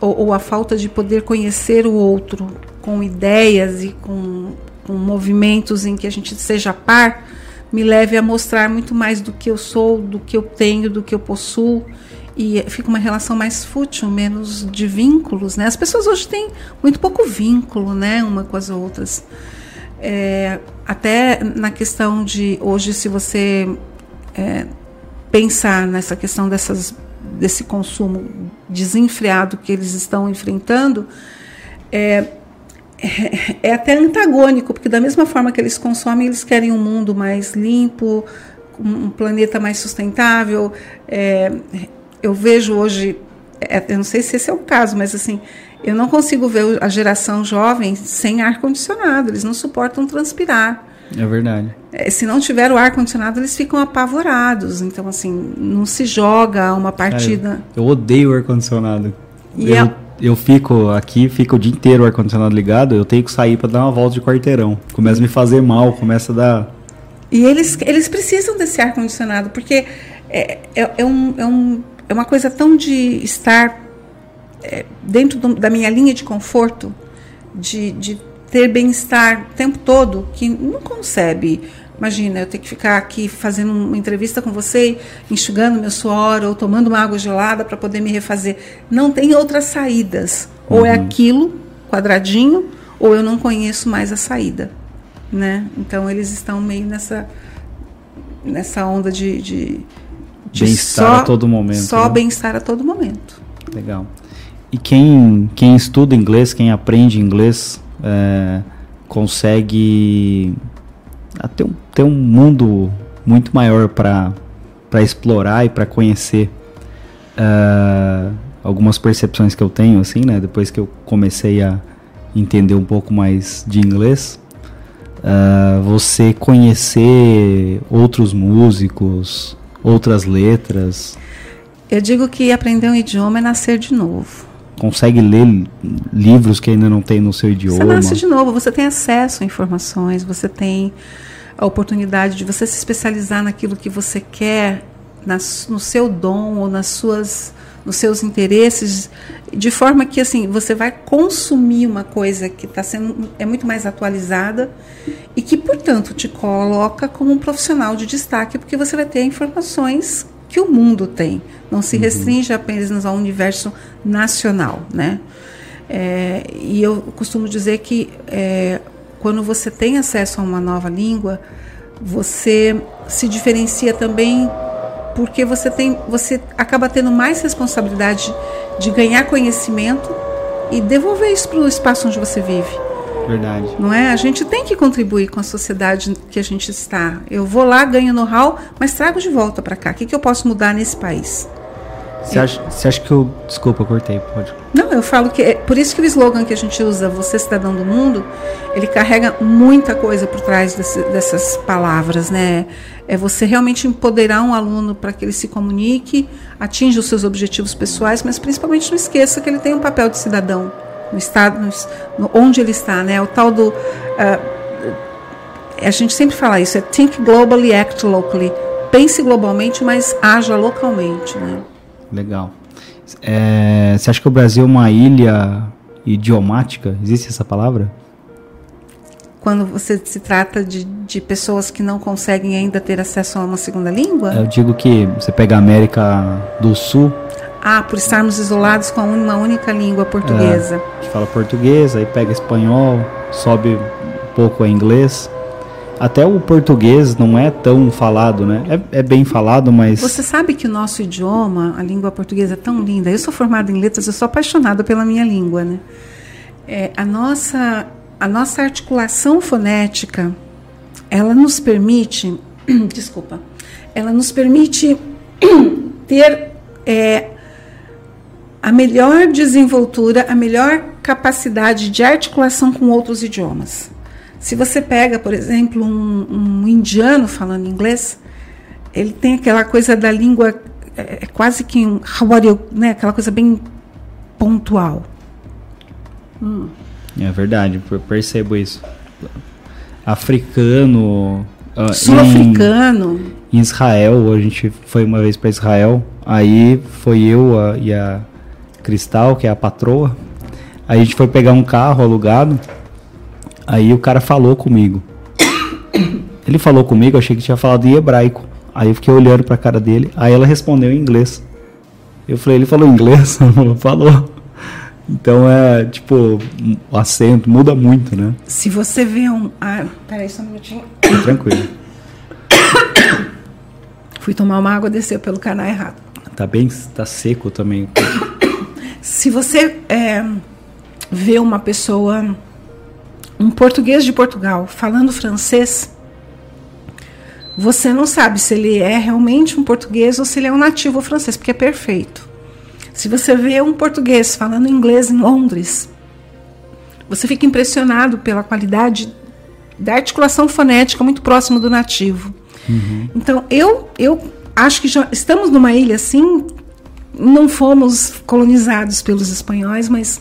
ou, ou, a falta de poder conhecer o outro, com ideias e com, com movimentos em que a gente seja par, me leve a mostrar muito mais do que eu sou, do que eu tenho, do que eu possuo e fica uma relação mais fútil, menos de vínculos, né? As pessoas hoje têm muito pouco vínculo, né, uma com as outras. É, até na questão de hoje, se você é, pensar nessa questão dessas, desse consumo desenfreado que eles estão enfrentando, é, é, é até antagônico, porque da mesma forma que eles consomem, eles querem um mundo mais limpo, um planeta mais sustentável. É, eu vejo hoje, é, eu não sei se esse é o caso, mas assim, eu não consigo ver a geração jovem sem ar condicionado. Eles não suportam transpirar.
É verdade.
É, se não tiver o ar condicionado, eles ficam apavorados. Então, assim, não se joga uma partida. Cara,
eu, odeio o ar condicionado. E eu, é... eu fico aqui, fico o dia inteiro o ar condicionado ligado. Eu tenho que sair para dar uma volta de quarteirão. Começa a me fazer mal, começa a dar.
E eles, eles precisam desse ar condicionado porque é, é, é um, é, um, é uma coisa tão de estar é, dentro do, da minha linha de conforto, de, de ter bem-estar o tempo todo, que não concebe. Imagina, eu ter que ficar aqui fazendo uma entrevista com você, enxugando meu suor ou tomando uma água gelada para poder me refazer. Não tem outras saídas. Uhum. Ou é uhum. aquilo, quadradinho, ou eu não conheço mais a saída. Né? Então eles estão meio nessa, nessa onda de, de,
de bem-estar a todo momento.
Só né? bem-estar a todo momento.
Legal. E quem, quem estuda inglês, quem aprende inglês, é, consegue ter um, ter um mundo muito maior para explorar e para conhecer uh, algumas percepções que eu tenho assim né? Depois que eu comecei a entender um pouco mais de inglês uh, você conhecer outros músicos outras letras.
Eu digo que aprender um idioma é nascer de novo
consegue ler livros que ainda não tem no seu idioma. Você
nasce de novo, você tem acesso a informações, você tem a oportunidade de você se especializar naquilo que você quer, nas, no seu dom ou nas suas, nos seus interesses, de forma que assim você vai consumir uma coisa que está sendo é muito mais atualizada e que portanto te coloca como um profissional de destaque porque você vai ter informações que o mundo tem. Não se uhum. restringe apenas ao universo nacional, né? É, e eu costumo dizer que é, quando você tem acesso a uma nova língua, você se diferencia também porque você tem, você acaba tendo mais responsabilidade de ganhar conhecimento e devolver isso para o espaço onde você vive.
Verdade.
Não é? A gente tem que contribuir com a sociedade que a gente está. Eu vou lá, ganho know-how, mas trago de volta para cá. O que, que eu posso mudar nesse país?
Você acha, você acha que eu. Desculpa, eu cortei, pode.
Não, eu falo que. É, por isso que o slogan que a gente usa, Você Cidadão do Mundo, ele carrega muita coisa por trás desse, dessas palavras, né? É você realmente empoderar um aluno para que ele se comunique, atinja os seus objetivos pessoais, mas principalmente não esqueça que ele tem um papel de cidadão no estado, no, onde ele está, né? O tal do. Uh, a gente sempre fala isso, é think globally, act locally. Pense globalmente, mas haja localmente, né?
Legal. É, você acha que o Brasil é uma ilha idiomática? Existe essa palavra?
Quando você se trata de, de pessoas que não conseguem ainda ter acesso a uma segunda língua?
Eu digo que você pega a América do Sul.
Ah, por estarmos isolados com uma única língua portuguesa. É,
a gente fala português, aí pega espanhol, sobe um pouco a inglês. Até o português não é tão falado, né? É, é, bem falado, mas.
Você sabe que o nosso idioma, a língua portuguesa é tão linda. Eu sou formada em letras, eu sou apaixonada pela minha língua, né? É, a, nossa, a nossa articulação fonética, ela nos permite. desculpa. Ela nos permite ter é, a melhor desenvoltura, a melhor capacidade de articulação com outros idiomas. Se você pega, por exemplo, um, um indiano falando inglês, ele tem aquela coisa da língua é, é quase que um you, né? Aquela coisa bem pontual.
Hum. É verdade, eu percebo isso. Africano,
uh, sul-africano.
Em, em, Israel, a gente foi uma vez para Israel. Aí foi eu a, e a Cristal, que é a patroa. Aí a gente foi pegar um carro alugado. Aí o cara falou comigo. Ele falou comigo, eu achei que tinha falado em hebraico. Aí eu fiquei olhando pra cara dele, aí ela respondeu em inglês. Eu falei, ele falou inglês? falou. Então é, tipo, o acento muda muito, né?
Se você vê um. Ah, peraí só um minutinho.
Tranquilo.
Fui tomar uma água, desceu pelo canal errado.
Tá bem, tá seco também.
Se você é, vê uma pessoa um português de Portugal falando francês, você não sabe se ele é realmente um português ou se ele é um nativo francês, porque é perfeito. Se você vê um português falando inglês em Londres, você fica impressionado pela qualidade da articulação fonética muito próximo do nativo. Uhum. Então, eu, eu acho que já estamos numa ilha assim, não fomos colonizados pelos espanhóis, mas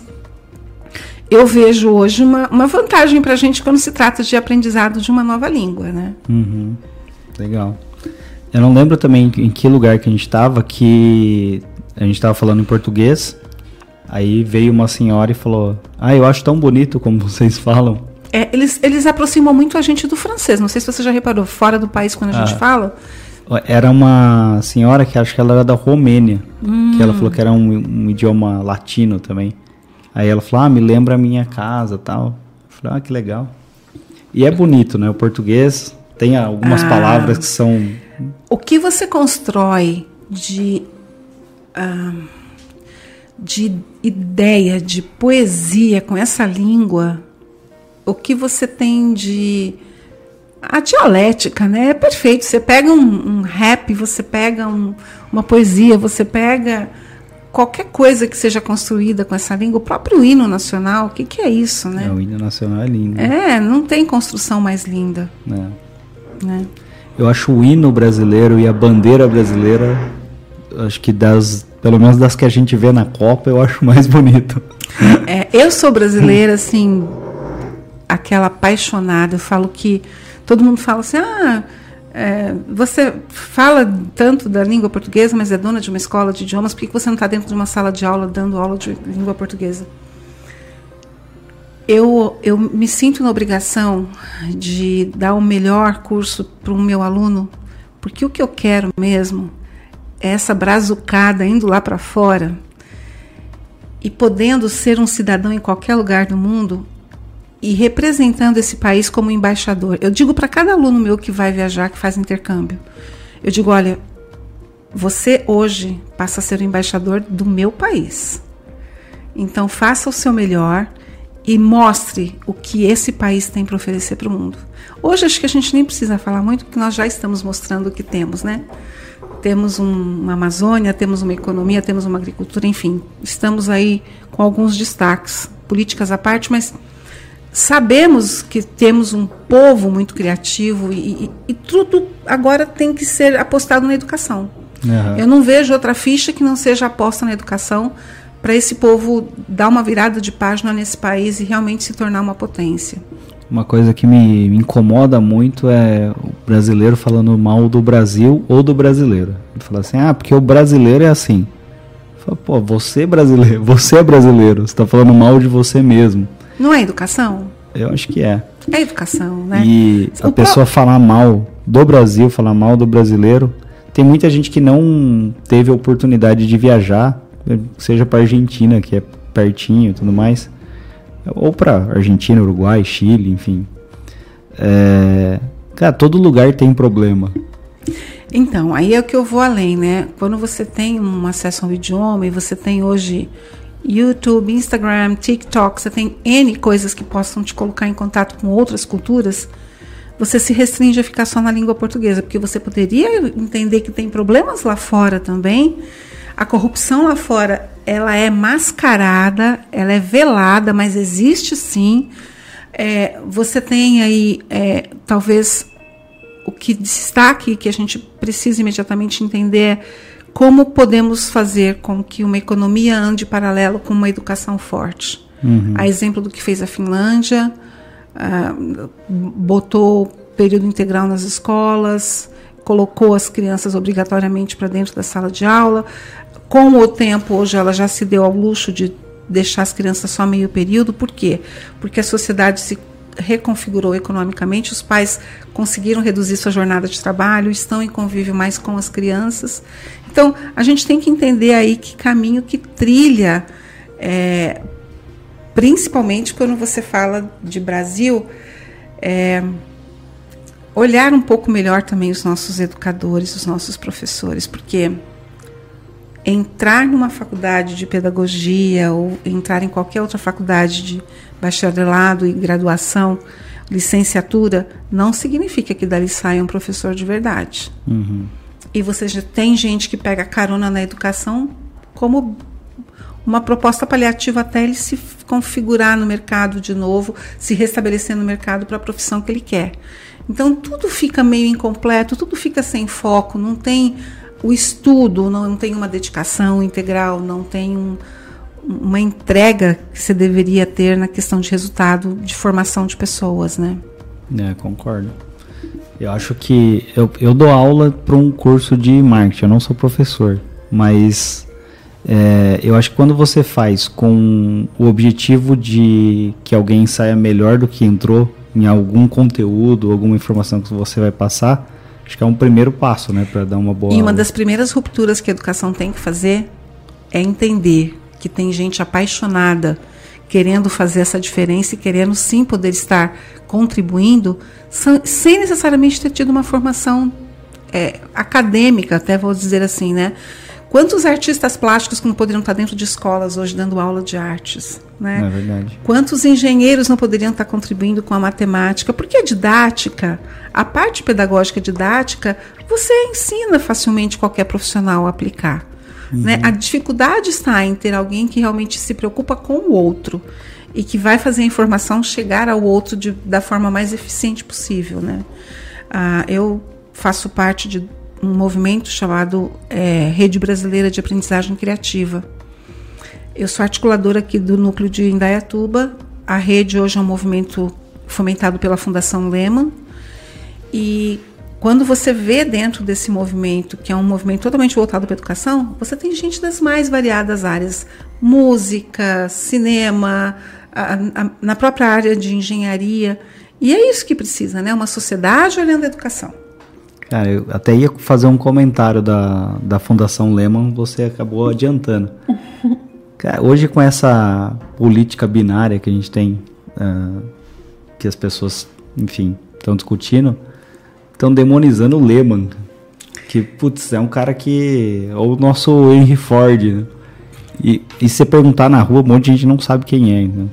eu vejo hoje uma, uma vantagem para a gente quando se trata de aprendizado de uma nova língua, né?
Uhum. Legal. Eu não lembro também em que lugar que a gente estava, que a gente estava falando em português, aí veio uma senhora e falou, ah, eu acho tão bonito como vocês falam.
É, eles, eles aproximam muito a gente do francês, não sei se você já reparou, fora do país quando a ah. gente fala...
Era uma senhora que acho que ela era da Romênia, hum. que ela falou que era um, um idioma latino também. Aí ela falou, ah, me lembra a minha casa tal. Eu falei, ah, que legal. E é bonito, né? O português tem algumas ah, palavras que são.
O que você constrói de. Uh, de ideia, de poesia com essa língua, o que você tem de. A dialética, né? É perfeito. Você pega um, um rap, você pega um, uma poesia, você pega qualquer coisa que seja construída com essa língua, o próprio hino nacional, o que, que é isso, né?
É, o hino nacional é lindo.
É, não tem construção mais linda. É.
Né? Eu acho o hino brasileiro e a bandeira brasileira, acho que das, pelo menos das que a gente vê na Copa, eu acho mais bonito.
É, eu sou brasileira, assim, aquela apaixonada. Eu falo que todo mundo fala assim, ah é, você fala tanto da língua portuguesa, mas é dona de uma escola de idiomas, por que você não está dentro de uma sala de aula dando aula de língua portuguesa? Eu, eu me sinto na obrigação de dar o melhor curso para o meu aluno, porque o que eu quero mesmo é essa brazucada indo lá para fora e podendo ser um cidadão em qualquer lugar do mundo e representando esse país como embaixador. Eu digo para cada aluno meu que vai viajar, que faz intercâmbio, eu digo: olha, você hoje passa a ser o embaixador do meu país. Então faça o seu melhor e mostre o que esse país tem para oferecer para o mundo. Hoje acho que a gente nem precisa falar muito, porque nós já estamos mostrando o que temos, né? Temos um, uma Amazônia, temos uma economia, temos uma agricultura, enfim, estamos aí com alguns destaques, políticas à parte, mas sabemos que temos um povo muito criativo e, e, e tudo agora tem que ser apostado na educação. Uhum. Eu não vejo outra ficha que não seja aposta na educação para esse povo dar uma virada de página nesse país e realmente se tornar uma potência.
Uma coisa que me incomoda muito é o brasileiro falando mal do Brasil ou do brasileiro. Ele fala assim, ah, porque o brasileiro é assim. Falo, Pô, você é brasileiro, você é brasileiro, você está falando mal de você mesmo.
Não é educação?
Eu acho que é.
É educação, né?
E o a pessoa pro... falar mal do Brasil, falar mal do brasileiro. Tem muita gente que não teve a oportunidade de viajar, seja para Argentina, que é pertinho e tudo mais, ou para Argentina, Uruguai, Chile, enfim. É... Cara, todo lugar tem problema.
Então, aí é o que eu vou além, né? Quando você tem um acesso ao idioma e você tem hoje YouTube, Instagram, TikTok, você tem N coisas que possam te colocar em contato com outras culturas, você se restringe a ficar só na língua portuguesa, porque você poderia entender que tem problemas lá fora também. A corrupção lá fora, ela é mascarada, ela é velada, mas existe sim. É, você tem aí, é, talvez, o que destaque que a gente precisa imediatamente entender como podemos fazer com que uma economia ande paralelo com uma educação forte. Uhum. A exemplo do que fez a Finlândia, uh, botou período integral nas escolas, colocou as crianças obrigatoriamente para dentro da sala de aula. Com o tempo, hoje ela já se deu ao luxo de deixar as crianças só meio período. Por quê? Porque a sociedade se reconfigurou economicamente, os pais conseguiram reduzir sua jornada de trabalho, estão em convívio mais com as crianças. Então, a gente tem que entender aí que caminho que trilha, é, principalmente quando você fala de Brasil, é, olhar um pouco melhor também os nossos educadores, os nossos professores, porque entrar numa faculdade de pedagogia ou entrar em qualquer outra faculdade de bacharelado e graduação, licenciatura, não significa que dali saia um professor de verdade. Uhum. E você já tem gente que pega carona na educação como uma proposta paliativa até ele se configurar no mercado de novo, se restabelecer no mercado para a profissão que ele quer. Então tudo fica meio incompleto, tudo fica sem foco, não tem o estudo, não, tem uma dedicação integral, não tem um, uma entrega que você deveria ter na questão de resultado de formação de pessoas, né?
É, concordo. Eu acho que eu, eu dou aula para um curso de marketing, eu não sou professor, mas é, eu acho que quando você faz com o objetivo de que alguém saia melhor do que entrou em algum conteúdo, alguma informação que você vai passar, acho que é um primeiro passo, né, para dar uma boa.
E uma das primeiras rupturas que a educação tem que fazer é entender que tem gente apaixonada querendo fazer essa diferença e querendo sim poder estar contribuindo, sem necessariamente ter tido uma formação é, acadêmica, até vou dizer assim, né? Quantos artistas plásticos não poderiam estar dentro de escolas hoje dando aula de artes? Né?
É verdade.
Quantos engenheiros não poderiam estar contribuindo com a matemática? Porque a didática, a parte pedagógica didática, você ensina facilmente qualquer profissional a aplicar. Uhum. Né? A dificuldade está em ter alguém que realmente se preocupa com o outro e que vai fazer a informação chegar ao outro de, da forma mais eficiente possível. Né? Ah, eu faço parte de um movimento chamado é, Rede Brasileira de Aprendizagem Criativa. Eu sou articuladora aqui do núcleo de Indaiatuba. A rede hoje é um movimento fomentado pela Fundação Lehman. E quando você vê dentro desse movimento, que é um movimento totalmente voltado para a educação, você tem gente das mais variadas áreas: música, cinema, a, a, na própria área de engenharia. E é isso que precisa, né? Uma sociedade olhando a educação.
Cara, eu até ia fazer um comentário da, da Fundação Lehman, você acabou adiantando. Cara, hoje com essa política binária que a gente tem, uh, que as pessoas, enfim, estão discutindo, estão demonizando o Lehman. Que, putz, é um cara que. É o nosso Henry Ford. Né? E, e se perguntar na rua, um monte de gente não sabe quem é. Né?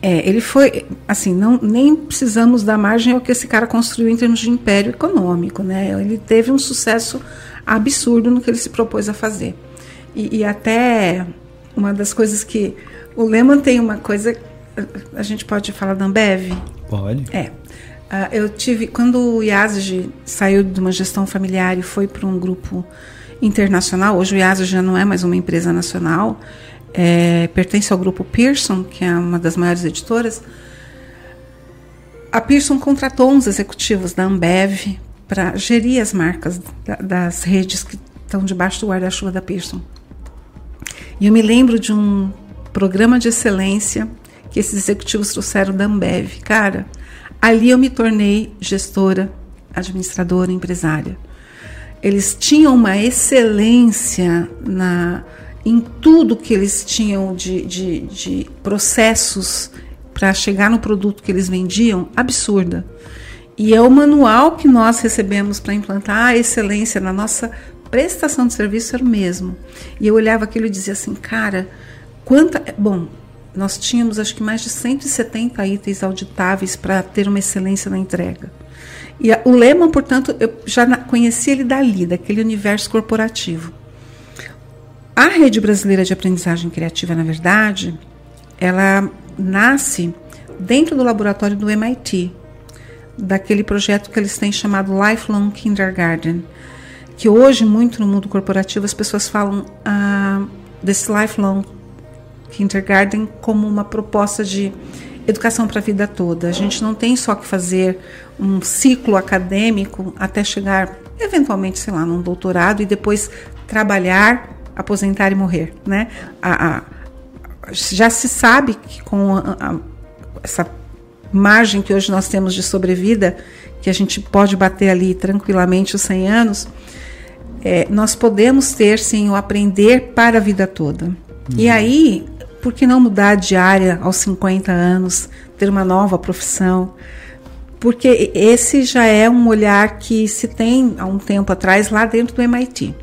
É, ele foi, assim, não, nem precisamos dar margem ao que esse cara construiu em termos de império econômico, né? Ele teve um sucesso absurdo no que ele se propôs a fazer. E, e até uma das coisas que o Lehman tem uma coisa, a gente pode falar da Ambev?
Pode.
É. Uh, eu tive, quando o IASG saiu de uma gestão familiar e foi para um grupo internacional, hoje o IASG já não é mais uma empresa nacional, é, pertence ao grupo Pearson, que é uma das maiores editoras. A Pearson contratou uns executivos da Ambev para gerir as marcas da, das redes que estão debaixo do guarda-chuva da Pearson. E eu me lembro de um programa de excelência que esses executivos trouxeram da Ambev. Cara, ali eu me tornei gestora, administradora, empresária. Eles tinham uma excelência na em tudo que eles tinham de, de, de processos para chegar no produto que eles vendiam, absurda. E é o manual que nós recebemos para implantar a excelência na nossa prestação de serviço era o mesmo. E eu olhava aquilo e dizia assim, cara, quanta. Bom, nós tínhamos acho que mais de 170 itens auditáveis para ter uma excelência na entrega. E o Lehman, portanto, eu já conhecia ele dali, daquele universo corporativo. A Rede Brasileira de Aprendizagem Criativa, na verdade, ela nasce dentro do laboratório do MIT, daquele projeto que eles têm chamado Lifelong Kindergarten, que hoje, muito no mundo corporativo, as pessoas falam ah, desse Lifelong Kindergarten como uma proposta de educação para a vida toda. A gente não tem só que fazer um ciclo acadêmico até chegar, eventualmente, sei lá, num doutorado e depois trabalhar aposentar e morrer, né? A, a, já se sabe que com a, essa margem que hoje nós temos de sobrevida, que a gente pode bater ali tranquilamente os 100 anos, é, nós podemos ter sim o aprender para a vida toda. Uhum. E aí, por que não mudar de área aos 50 anos, ter uma nova profissão? Porque esse já é um olhar que se tem há um tempo atrás lá dentro do MIT.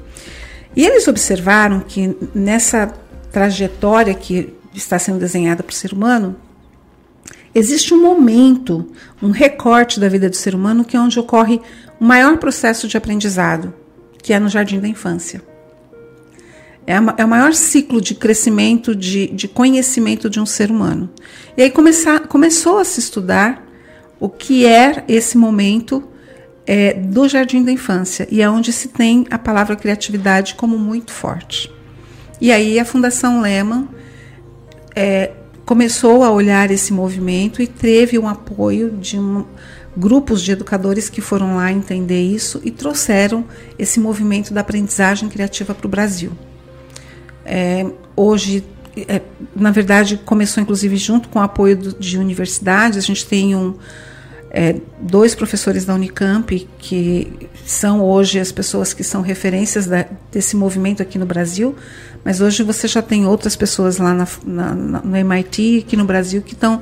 E eles observaram que nessa trajetória que está sendo desenhada para o ser humano, existe um momento, um recorte da vida do ser humano que é onde ocorre o maior processo de aprendizado, que é no jardim da infância. É, a, é o maior ciclo de crescimento, de, de conhecimento de um ser humano. E aí começar, começou a se estudar o que é esse momento é, do jardim da infância e é onde se tem a palavra criatividade como muito forte. E aí a Fundação Lehman é, começou a olhar esse movimento e teve um apoio de um, grupos de educadores que foram lá entender isso e trouxeram esse movimento da aprendizagem criativa para o Brasil. É, hoje, é, na verdade, começou inclusive junto com o apoio do, de universidades. A gente tem um, é, dois professores da Unicamp que são hoje as pessoas que são referências da, desse movimento aqui no Brasil, mas hoje você já tem outras pessoas lá na, na, no MIT, aqui no Brasil, que estão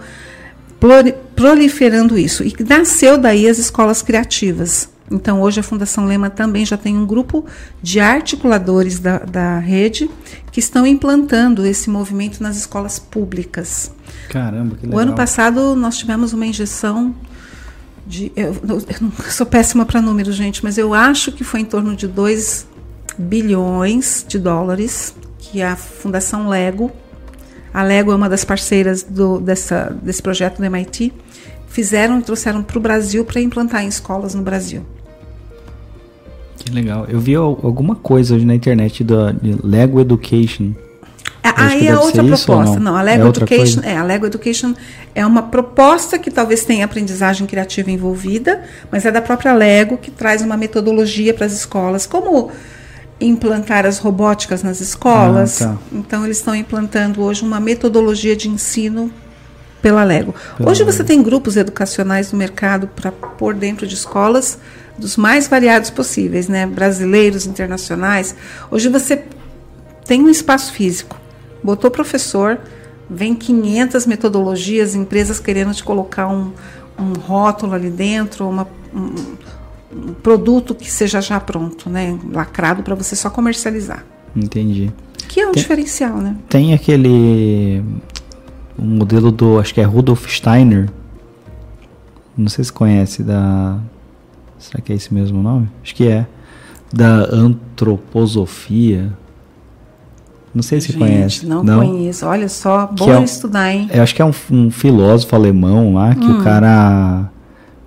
proliferando isso. E nasceu daí as escolas criativas. Então, hoje a Fundação Lema também já tem um grupo de articuladores da, da rede que estão implantando esse movimento nas escolas públicas.
Caramba, que legal.
O ano passado nós tivemos uma injeção de. Eu, eu, eu sou péssima para números, gente, mas eu acho que foi em torno de 2 bilhões de dólares que a Fundação Lego, a Lego é uma das parceiras do, dessa, desse projeto do MIT, fizeram e trouxeram para o Brasil para implantar em escolas no Brasil.
Que legal. Eu vi alguma coisa hoje na internet da Lego Education.
Aí é outra proposta. Não? não? a Lego é Education, é, a Lego Education é uma proposta que talvez tenha aprendizagem criativa envolvida, mas é da própria Lego que traz uma metodologia para as escolas, como implantar as robóticas nas escolas. Ah, tá. Então eles estão implantando hoje uma metodologia de ensino pela Lego. Pela hoje Lego. você tem grupos educacionais no mercado para pôr dentro de escolas dos mais variados possíveis, né? Brasileiros, internacionais. Hoje você tem um espaço físico, botou professor, vem 500 metodologias, empresas querendo te colocar um, um rótulo ali dentro, uma, um, um produto que seja já pronto, né? Lacrado para você só comercializar.
Entendi.
Que é um tem, diferencial, né?
Tem aquele um modelo do, acho que é Rudolf Steiner. Não sei se conhece da Será que é esse mesmo nome? Acho que é. Da antroposofia. Não sei se
Gente,
conhece.
Não, não conheço. Olha só, bom é estudar, hein?
Eu acho que é um, um filósofo alemão lá que hum. o cara.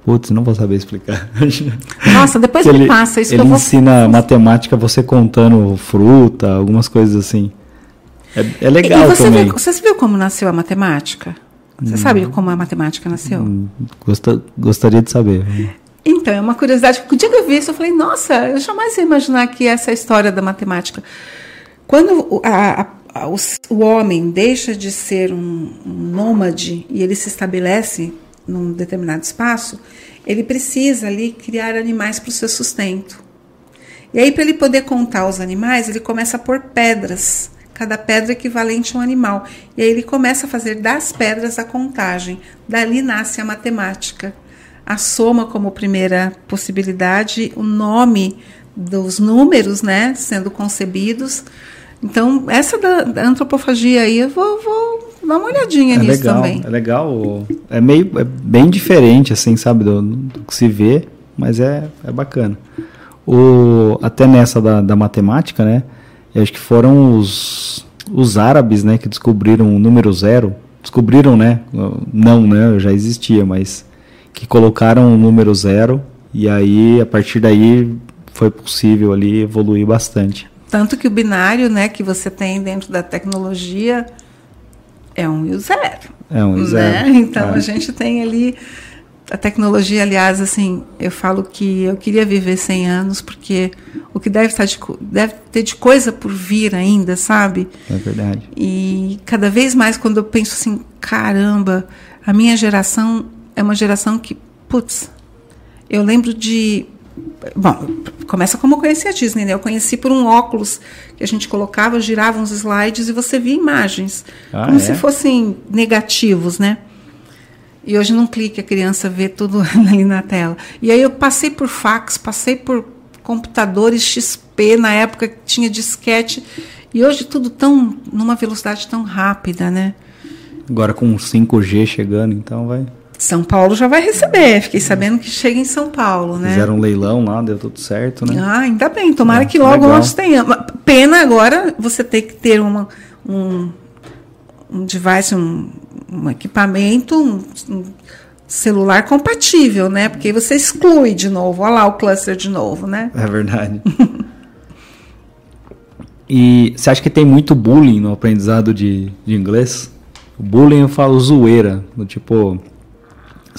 Putz, não vou saber explicar.
Nossa, depois me ele, passa isso
ele
que eu
vou... ensina matemática você contando fruta, algumas coisas assim. É, é legal
você
também.
Viu, você viu como nasceu a matemática? Você hum. sabe como a matemática nasceu? Hum,
gosta, gostaria de saber.
Então, é uma curiosidade. O dia que eu vi isso, eu falei, nossa, eu jamais ia imaginar que essa é a história da matemática. Quando a, a, o, o, homem deixa de ser um, um nômade e ele se estabelece num determinado espaço, ele precisa ali criar animais para o seu sustento. E aí, para ele poder contar os animais, ele começa a pôr pedras. Cada pedra é equivalente a um animal. E aí ele começa a fazer das pedras a contagem. Dali nasce a matemática a soma como primeira possibilidade, o nome dos números, né, sendo concebidos. Então, essa da, da antropofagia aí, eu vou, vou, dar uma olhadinha
é
nisso
legal,
também.
É legal, é meio é bem diferente, assim, sabe, do, do, que se vê, mas é, é bacana. O, até nessa da, da matemática, né, eu acho que foram os, os árabes, né, que descobriram o número zero. Descobriram, né, não, né, já existia, mas que colocaram o número zero e aí a partir daí foi possível ali evoluir bastante.
Tanto que o binário, né, que você tem dentro da tecnologia é um e o zero.
É um e
né?
zero.
Então é. a gente tem ali a tecnologia, aliás, assim, eu falo que eu queria viver 100 anos porque o que deve estar de, deve ter de coisa por vir ainda, sabe?
É verdade.
E cada vez mais quando eu penso assim, caramba, a minha geração é uma geração que, putz, eu lembro de. Bom, começa como eu conheci a Disney, né? Eu conheci por um óculos que a gente colocava, girava uns slides e você via imagens, ah, como é? se fossem negativos, né? E hoje num clique a criança vê tudo ali na tela. E aí eu passei por fax, passei por computadores XP, na época que tinha disquete, e hoje tudo tão numa velocidade tão rápida, né?
Agora com 5G chegando, então vai
São Paulo já vai receber. Fiquei sabendo que chega em São Paulo, né?
Fizeram um leilão lá, deu tudo certo, né?
Ah, ainda bem. Tomara é, que logo legal. nós tenhamos. Pena agora você ter que ter uma, um, um device, um, um equipamento, um, um, celular compatível, né? Porque você exclui de novo. Olha lá o cluster de novo, né?
É verdade. e você acha que tem muito bullying no aprendizado de, de inglês? O bullying eu falo zoeira, do tipo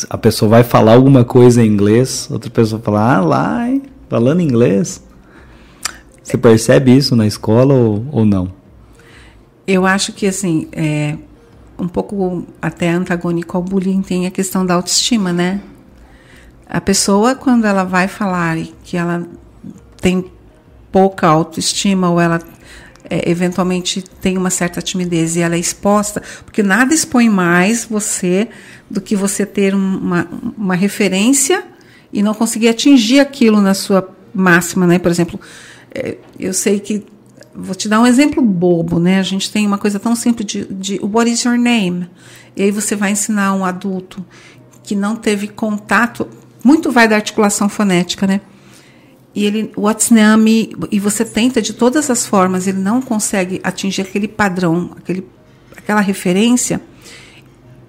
a pessoa vai falar alguma coisa em inglês, outra pessoa fala, ah, lá, falando inglês. Você percebe isso na escola ou, ou não?
Eu acho que, assim, é um pouco até antagônico ao bullying tem a questão da autoestima, né? A pessoa, quando ela vai falar que ela tem pouca autoestima ou ela é, eventualmente tem uma certa timidez e ela é exposta, porque nada expõe mais você do que você ter uma, uma referência e não conseguir atingir aquilo na sua máxima, né? Por exemplo, é, eu sei que vou te dar um exemplo bobo, né? A gente tem uma coisa tão simples de, de what is your name? E aí você vai ensinar um adulto que não teve contato, muito vai da articulação fonética, né? E ele, what's name? E você tenta de todas as formas, ele não consegue atingir aquele padrão, aquele, aquela referência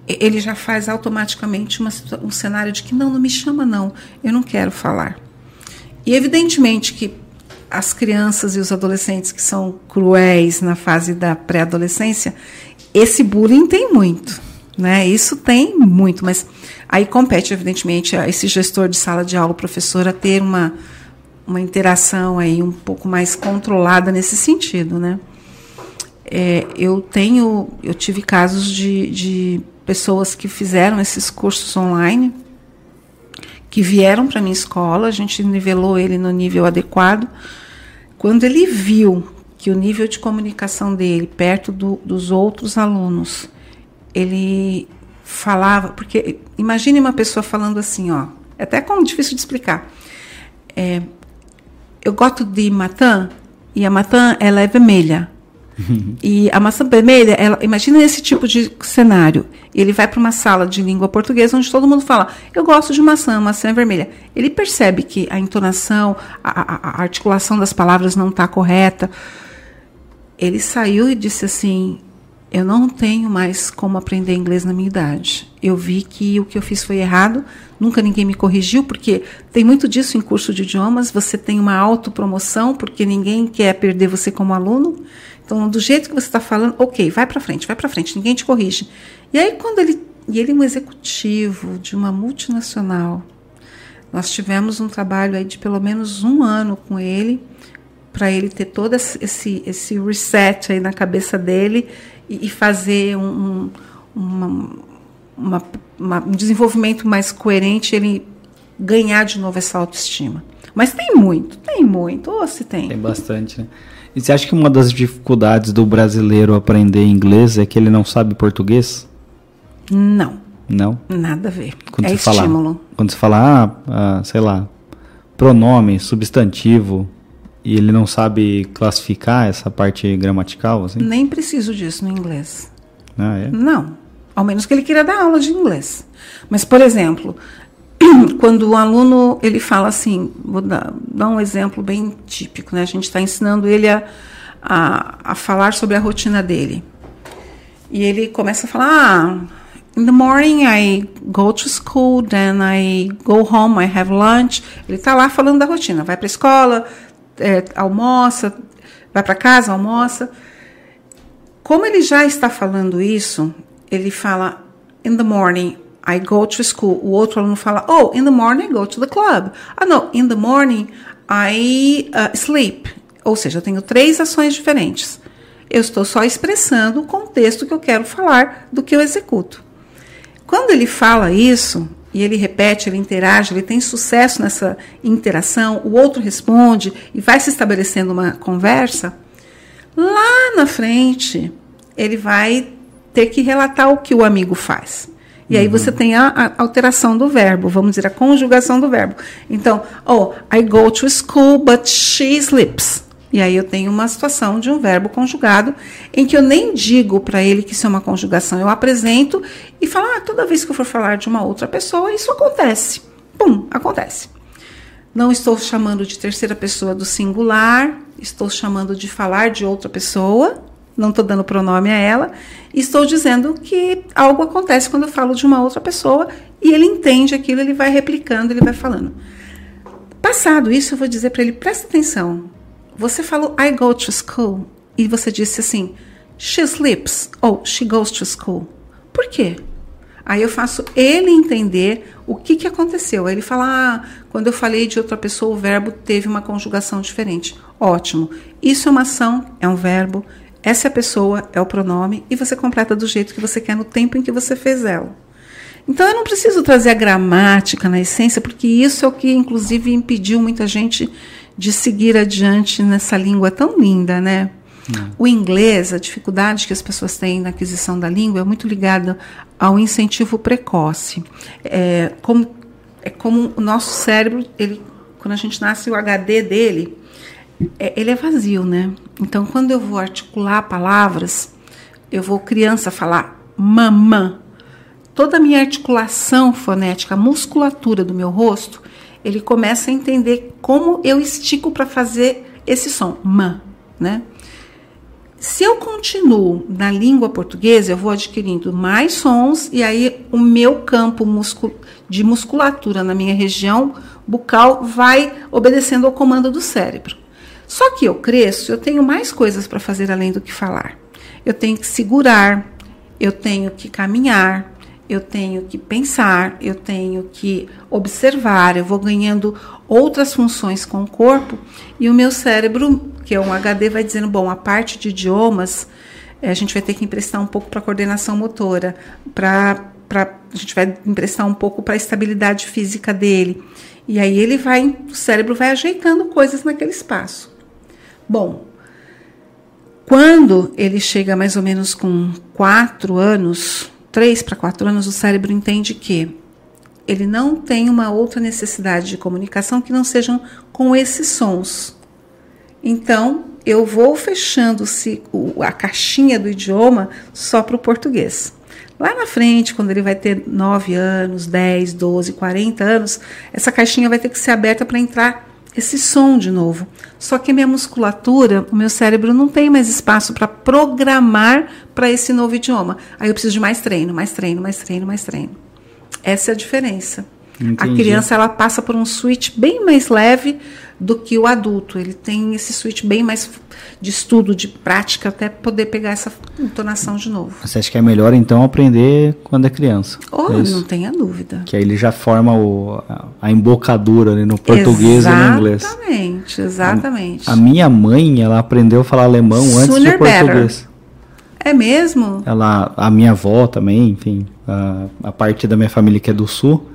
ele já faz automaticamente uma, um cenário de que não, não me chama não, eu não quero falar. E evidentemente que as crianças e os adolescentes que são cruéis na fase da pré-adolescência, esse bullying tem muito, né? Isso tem muito, mas aí compete evidentemente a esse gestor de sala de aula, o professor, a ter uma uma interação aí um pouco mais controlada nesse sentido, né? É, eu tenho, eu tive casos de, de pessoas que fizeram esses cursos online, que vieram para minha escola, a gente nivelou ele no nível adequado. Quando ele viu que o nível de comunicação dele, perto do, dos outros alunos, ele falava, porque imagine uma pessoa falando assim, ó, é até como difícil de explicar. É, eu gosto de maçã e a maçã ela é vermelha e a maçã vermelha, ela, imagina esse tipo de cenário. Ele vai para uma sala de língua portuguesa onde todo mundo fala: Eu gosto de maçã, maçã é vermelha. Ele percebe que a entonação, a, a, a articulação das palavras não está correta. Ele saiu e disse assim: Eu não tenho mais como aprender inglês na minha idade. Eu vi que o que eu fiz foi errado, nunca ninguém me corrigiu, porque tem muito disso em curso de idiomas. Você tem uma autopromoção, porque ninguém quer perder você como aluno. Então, do jeito que você está falando, ok, vai para frente, vai para frente, ninguém te corrige. E aí, quando ele. E ele é um executivo de uma multinacional. Nós tivemos um trabalho aí de pelo menos um ano com ele, para ele ter todo esse, esse reset aí na cabeça dele e, e fazer um, uma, uma, uma, um desenvolvimento mais coerente, ele ganhar de novo essa autoestima. Mas tem muito, tem muito, ou se tem.
Tem bastante, né? E você acha que uma das dificuldades do brasileiro aprender inglês é que ele não sabe português?
Não.
Não?
Nada a ver.
Quando é você estímulo. Fala, quando você fala, ah, ah, sei lá, pronome, substantivo, e ele não sabe classificar essa parte gramatical, assim?
Nem preciso disso no inglês.
Ah, é?
Não. Ao menos que ele queira dar aula de inglês. Mas, por exemplo, quando o aluno ele fala assim, vou dar, dar um exemplo bem típico, né? A gente está ensinando ele a, a, a, falar sobre a rotina dele. E ele começa a falar, ah, in the morning I go to school, then I go home, I have lunch. Ele está lá falando da rotina, vai para a escola, é, almoça, vai para casa, almoça. Como ele já está falando isso, ele fala in the morning I go to school. O outro aluno fala, oh, in the morning I go to the club. Ah, não, in the morning I uh, sleep. Ou seja, eu tenho três ações diferentes. Eu estou só expressando o contexto que eu quero falar do que eu executo. Quando ele fala isso, e ele repete, ele interage, ele tem sucesso nessa interação, o outro responde e vai se estabelecendo uma conversa, lá na frente ele vai ter que relatar o que o amigo faz. E aí você tem a, a, alteração do verbo, vamos dizer, a conjugação do verbo. Então, oh, I go to school, but she sleeps. E aí eu tenho uma situação de um verbo conjugado em que eu nem digo para ele que isso é uma conjugação, eu apresento e falo, ah, toda vez que eu for falar de uma outra pessoa, isso acontece. Pum, acontece. Não estou chamando de terceira pessoa do singular, estou chamando de falar de outra pessoa, não estou dando pronome a ela, estou dizendo que algo acontece quando eu falo de uma outra pessoa e ele entende aquilo, ele vai replicando, ele vai falando. Passado isso, eu vou dizer para ele: presta atenção. Você falou I go to school e você disse assim, she sleeps ou she goes to school. Por quê? Aí eu faço ele entender o que, que aconteceu. Aí ele fala: ah, quando eu falei de outra pessoa, o verbo teve uma conjugação diferente. Ótimo. Isso é uma ação, é um verbo, essa é a pessoa, é o pronome, e você completa do jeito que você quer no tempo em que você fez ela. Então eu não preciso trazer a gramática na essência, porque isso é o que, inclusive, impediu muita gente de seguir adiante nessa língua tão linda, né? Hum. O inglês, a dificuldade que as pessoas têm na aquisição da língua é muito ligada ao incentivo precoce. É como, é como o nosso cérebro, ele, quando a gente nasce, o HD dele é, ele é vazio, né? Então, quando eu vou articular palavras, eu vou criança falar mamã. Toda a minha articulação fonética, a musculatura do meu rosto, ele começa a entender como eu estico para fazer esse som, mã, né? Se eu continuo na língua portuguesa, eu vou adquirindo mais sons e aí o meu campo de musculatura na minha região bucal vai obedecendo ao comando do cérebro. Só que eu cresço, eu tenho mais coisas para fazer além do que falar. Eu tenho que segurar, eu tenho que caminhar, eu tenho que pensar, eu tenho que observar, eu vou ganhando outras funções com o corpo e o meu cérebro, que é um HD, vai dizendo: bom, a parte de idiomas eh, a gente vai ter que emprestar um pouco para coordenação motora, para a gente vai emprestar um pouco para a estabilidade física dele. E aí ele vai, o cérebro vai ajeitando coisas naquele espaço. Bom, quando ele chega mais ou menos com quatro anos, três para quatro anos, o cérebro entende que ele não tem uma outra necessidade de comunicação que não sejam com esses sons. Então, eu vou fechando a caixinha do idioma só para o português. Lá na frente, quando ele vai ter 9 anos, 10, 12, 40 anos, essa caixinha vai ter que ser aberta para entrar esse som de novo. Só que a minha musculatura, o meu cérebro não tem mais espaço para programar para esse novo idioma. Aí eu preciso de mais treino, mais treino, mais treino, mais treino. Essa é a diferença. Entendi. A criança ela passa por um switch bem mais leve do que o adulto. Ele tem esse switch bem mais de estudo, de prática, até poder pegar essa entonação de novo.
Você acha que é melhor então aprender quando é criança?
Oh, é não tenha dúvida.
Que aí ele já forma o, a embocadura né, no português exatamente, e no inglês.
Exatamente, exatamente.
A, minha mãe, ela aprendeu a falar alemão Sooner antes de português. Better.
É mesmo?
Ela, a minha avó também, enfim, a, a parte da minha família que é do sul,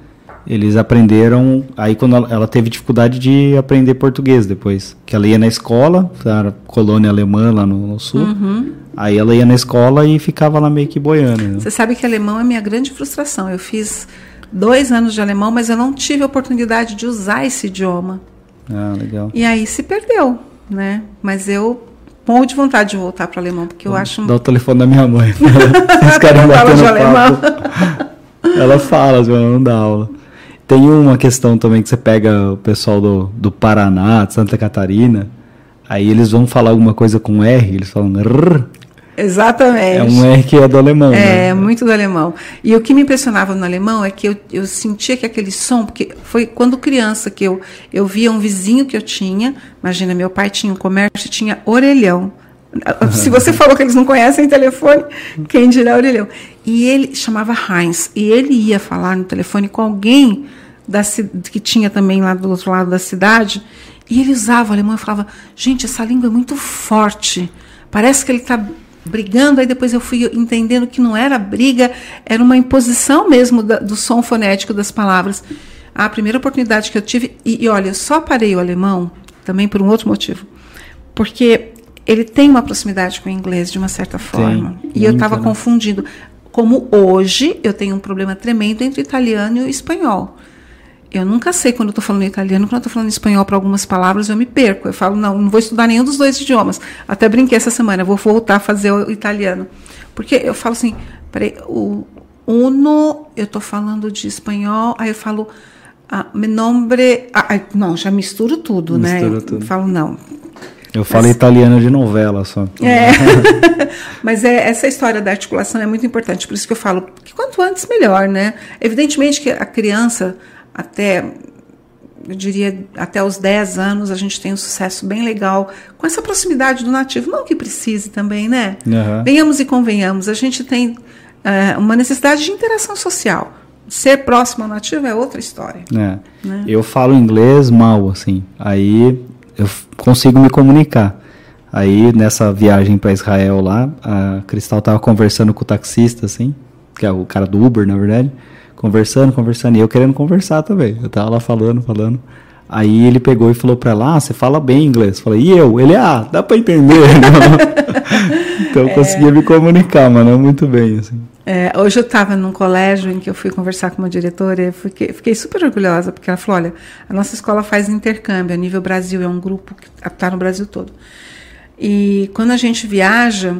eles aprenderam. Aí, quando ela, ela, teve dificuldade de aprender português depois, que ela ia na escola, era colônia alemã lá no, no sul. Uhum. Aí ela ia na escola e ficava lá meio que boiando. Né?
Você sabe que alemão é minha grande frustração. Eu fiz dois anos de alemão, mas eu não tive a oportunidade de usar esse idioma.
Ah, legal.
E aí se perdeu, né? Mas eu morro de vontade de voltar para alemão, porque eu acho.
Dá o telefone da minha mãe. Alemão. Ela fala, mas não dá aula. Tem uma questão também que você pega o pessoal do, do Paraná, de Santa Catarina, aí eles vão falar alguma coisa com R, eles falam rrr.
Exatamente.
É um R que é do alemão.
É, né? muito do alemão. E o que me impressionava no alemão é que eu, eu sentia que aquele som, porque foi quando criança que eu, eu via um vizinho que eu tinha, imagina, meu pai tinha um comércio e tinha orelhão. Se você falou que eles não conhecem telefone, quem dirá orelhão? E ele chamava Heinz, e ele ia falar no telefone com alguém da, que tinha também lá do outro lado da cidade, e ele usava o alemão e falava: gente, essa língua é muito forte, parece que ele está brigando. Aí depois eu fui entendendo que não era briga, era uma imposição mesmo da, do som fonético das palavras. A primeira oportunidade que eu tive, e, e olha, eu só parei o alemão também por um outro motivo, porque ele tem uma proximidade com o inglês de uma certa forma. Tem, e eu estava né? confundindo. Como hoje eu tenho um problema tremendo entre italiano e espanhol. Eu nunca sei quando eu estou falando italiano, quando eu estou falando espanhol para algumas palavras, eu me perco. Eu falo, não, não vou estudar nenhum dos dois idiomas. Até brinquei essa semana, vou voltar a fazer o italiano. Porque eu falo assim, peraí, o uno, eu estou falando de espanhol, aí eu falo, ah, me nombre. Ah, não, já misturo tudo, né? Misturo né? Tudo. Eu falo, não.
Eu falo Mas, italiano de novela só.
É. Mas é, essa história da articulação é muito importante, por isso que eu falo que quanto antes melhor, né? Evidentemente que a criança, até eu diria até os 10 anos, a gente tem um sucesso bem legal com essa proximidade do nativo. Não que precise também, né? Uhum. Venhamos e convenhamos, a gente tem é, uma necessidade de interação social. Ser próximo ao nativo é outra história.
É. Né? Eu falo inglês mal, assim. Aí eu consigo me comunicar. Aí nessa viagem para Israel lá, a Cristal tava conversando com o taxista, assim, que é o cara do Uber, na verdade, conversando, conversando, e eu querendo conversar também. Eu tava lá falando, falando. Aí ele pegou e falou para ela, ah, você fala bem inglês. Eu falei, e eu? Ele, ah, dá para entender. então eu é... conseguia me comunicar, mas não muito bem, assim.
É, hoje eu estava num colégio em que eu fui conversar com uma diretora e fiquei, fiquei, super orgulhosa, porque ela falou: olha, a nossa escola faz intercâmbio a nível Brasil, é um grupo que está no Brasil todo. E quando a gente viaja,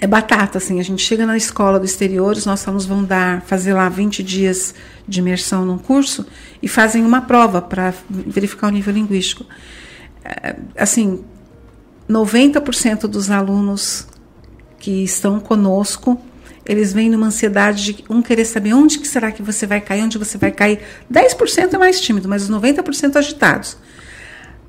é batata, assim, a gente chega na escola do exterior, os nossos alunos vão dar, fazer lá 20 dias de imersão num curso e fazem uma prova para verificar o nível linguístico. É, assim, 90% dos alunos que estão conosco eles vêm numa ansiedade de um querer saber onde que será que você vai cair, onde você vai cair. 10% é mais tímido, mas os 90% agitados.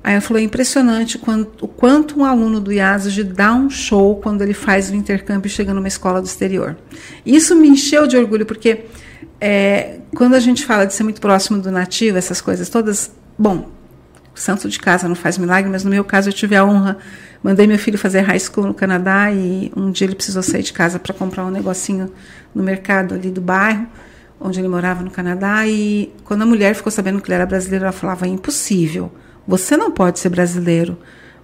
Aí ela falou, é impressionante o quanto um aluno do IASG dá um show quando ele faz o intercâmbio e chega numa escola do exterior. Isso me encheu de orgulho, porque é, quando a gente fala de ser muito próximo do nativo, essas coisas todas, bom, santo de casa não faz milagre, mas no meu caso eu tive a honra Mandei meu filho fazer high school no Canadá e um dia ele precisou sair de casa para comprar um negocinho no mercado ali do bairro, onde ele morava no Canadá. E quando a mulher ficou sabendo que ele era brasileiro, ela falava: é impossível, você não pode ser brasileiro.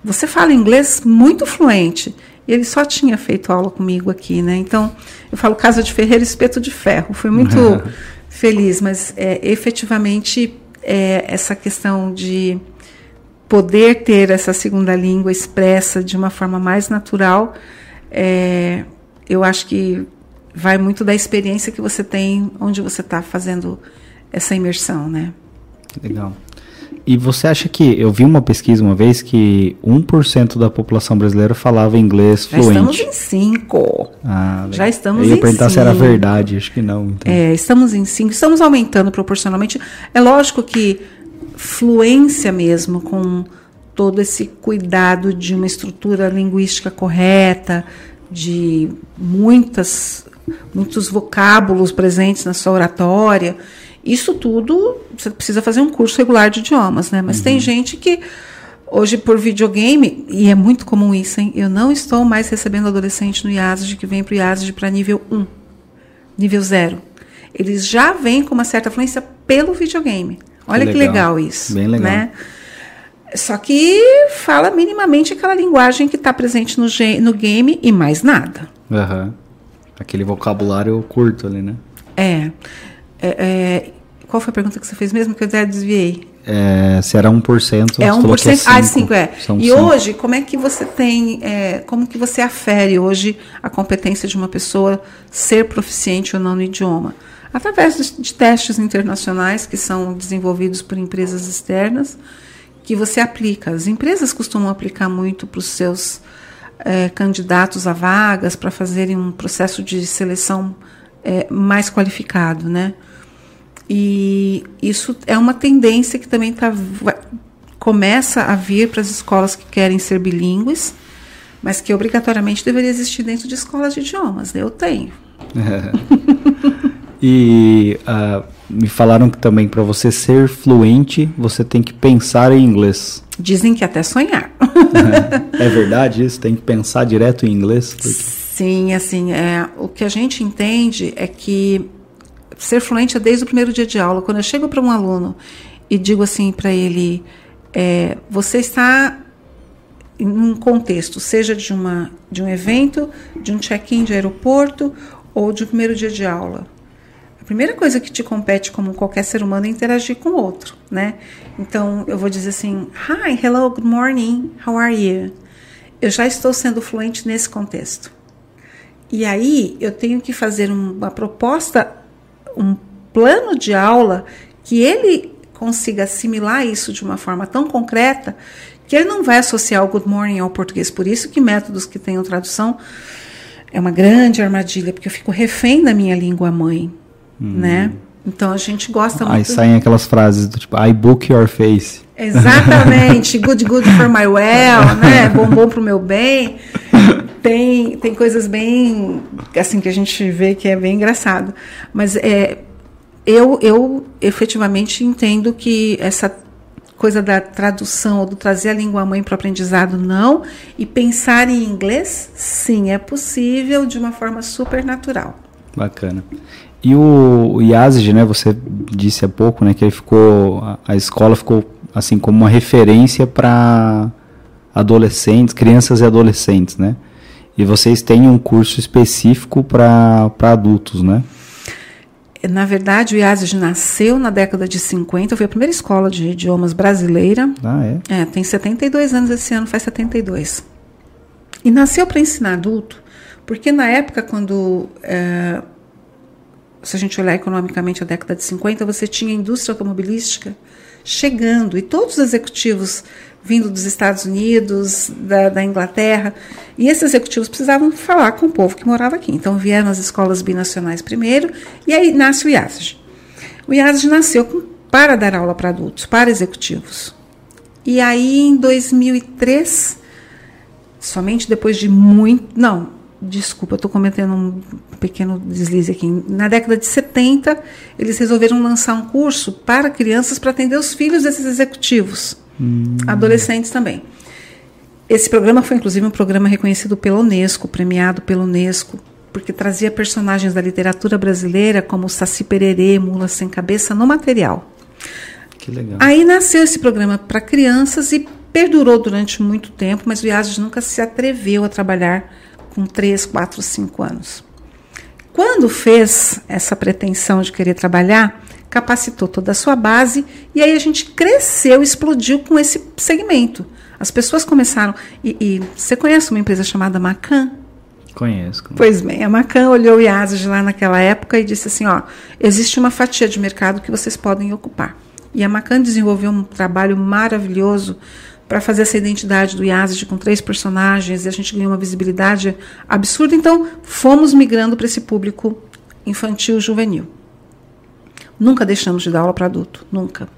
Você fala inglês muito fluente. E ele só tinha feito aula comigo aqui, né? Então, eu falo casa de ferreiro, espeto de ferro. Fui muito feliz, mas é, efetivamente é, essa questão de poder ter essa segunda língua expressa de uma forma mais natural, é, eu acho que vai muito da experiência que você tem onde você está fazendo essa imersão, né?
Legal. E você acha que, eu vi uma pesquisa uma vez que 1% da população brasileira falava inglês fluente. Já
estamos em 5. Ah, Já estamos
eu ia
em
perguntar se era verdade, acho que não. Então.
É, estamos em 5, estamos aumentando proporcionalmente. É lógico que fluência mesmo, com todo esse cuidado de uma estrutura linguística correta, de muitas, muitos vocábulos presentes na sua oratória. Isso tudo você precisa fazer um curso regular de idiomas, né? Mas uhum. tem gente que hoje por videogame, e é muito comum isso, hein? Eu não estou mais recebendo adolescente no IASG que vem para o IASG para nível 1, nível 0. Eles já vêm com uma certa fluência pelo videogame. Olha que legal, que legal isso. Bem legal. Né? Só que fala minimamente aquela linguagem que está presente no, no game e mais nada.
Uhum. Aquele vocabulário curto ali, né?
É. é, é qual foi a pergunta que você fez mesmo? Que eu até desviei.
É, se era 1%.
É 1%. É 5, ah, 5 é. E cinco. hoje, como é que você tem, é, como que você afere hoje a competência de uma pessoa ser proficiente ou não no idioma? Através de, de testes internacionais que são desenvolvidos por empresas externas que você aplica. As empresas costumam aplicar muito para os seus é, candidatos a vagas para fazerem um processo de seleção é, mais qualificado, né? E isso é uma tendência que também tá, começa a vir para as escolas que querem ser bilíngues, mas que obrigatoriamente deveria existir dentro de escolas de idiomas. Né? Eu tenho.
e uh, me falaram que também para você ser fluente, você tem que pensar em inglês.
Dizem que até sonhar.
é verdade isso? Tem que pensar direto em inglês? Porque...
Sim, assim, é, o que a gente entende é que ser fluente é desde o primeiro dia de aula. Quando eu chego para um aluno e digo assim para ele, é, você está em um contexto, seja de, uma, de um evento, de um check-in de aeroporto ou de um primeiro dia de aula primeira coisa que te compete como qualquer ser humano é interagir com o outro, né? Então eu vou dizer assim: Hi, hello, good morning, how are you? Eu já estou sendo fluente nesse contexto. E aí eu tenho que fazer uma proposta, um plano de aula que ele consiga assimilar isso de uma forma tão concreta que ele não vai associar o good morning ao português. Por isso que métodos que tenham tradução é uma grande armadilha, porque eu fico refém da minha língua mãe, hum. né? Então a gente gosta
Aí
muito.
Aí saem aquelas frases do tipo, I book your face.
Exatamente, good, good for my well, né? Bom, bom pro meu bem. Tem, tem coisas bem, assim, que a gente vê que é bem engraçado. Mas é, eu, eu efetivamente entendo que essa coisa da tradução ou do trazer a língua mãe para o aprendizado, não. E pensar em inglês, sim, é possível de uma forma super natural.
Bacana. E o, Yazid, né, você disse há pouco, né, que ele ficou, a, a escola ficou assim como uma referência para adolescentes, crianças e adolescentes, né? E vocês têm um curso específico para adultos, né?
Na verdade, o IASIS nasceu na década de 50, foi a primeira escola de idiomas brasileira.
Ah, é?
É, tem 72 anos esse ano, faz 72. E nasceu para ensinar adulto, porque na época, quando. É, se a gente olhar economicamente a década de 50, você tinha a indústria automobilística chegando e todos os executivos vindo dos Estados Unidos, da, da, Inglaterra, e esses executivos precisavam falar com o povo que morava aqui. Então vieram as escolas binacionais primeiro, e aí nasce o IASG. O IASG nasceu com, para dar aula para adultos, para executivos. E aí em 2003, somente depois de muito. Não, desculpa, estou cometendo um pequeno deslize aqui. Na década de 70, eles resolveram lançar um curso para crianças para atender os filhos desses executivos hum. adolescentes também. Esse programa foi, inclusive, um programa reconhecido pela Unesco, premiado pela Unesco, porque trazia personagens da literatura brasileira como Saci Pererê, Mula Sem Cabeça no material.
Que legal.
Aí nasceu esse programa para crianças e perdurou durante muito tempo, mas o IASES nunca se atreveu a trabalhar com 3, 4, 5 anos. Quando fez essa pretensão de querer trabalhar, capacitou toda a sua base e aí a gente cresceu, explodiu com esse segmento. As pessoas começaram. E, e você conhece uma empresa chamada Macan?
Conheço.
Pois bem, a Macan olhou o IASAG lá naquela época e disse assim: ó, existe uma fatia de mercado que vocês podem ocupar. E a Macan desenvolveu um trabalho maravilhoso para fazer essa identidade do IASAG com três personagens e a gente ganhou uma visibilidade absurda. Então, fomos migrando para esse público infantil juvenil. Nunca deixamos de dar aula para adulto, nunca.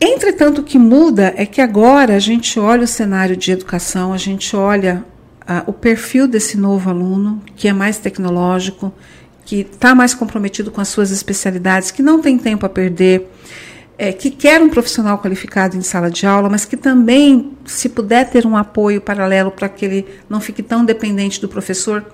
Entretanto, o que muda é que agora a gente olha o cenário de educação, a gente olha uh, o perfil desse novo aluno, que é mais tecnológico, que está mais comprometido com as suas especialidades, que não tem tempo a perder, é, que quer um profissional qualificado em sala de aula, mas que também, se puder ter um apoio paralelo para que ele não fique tão dependente do professor,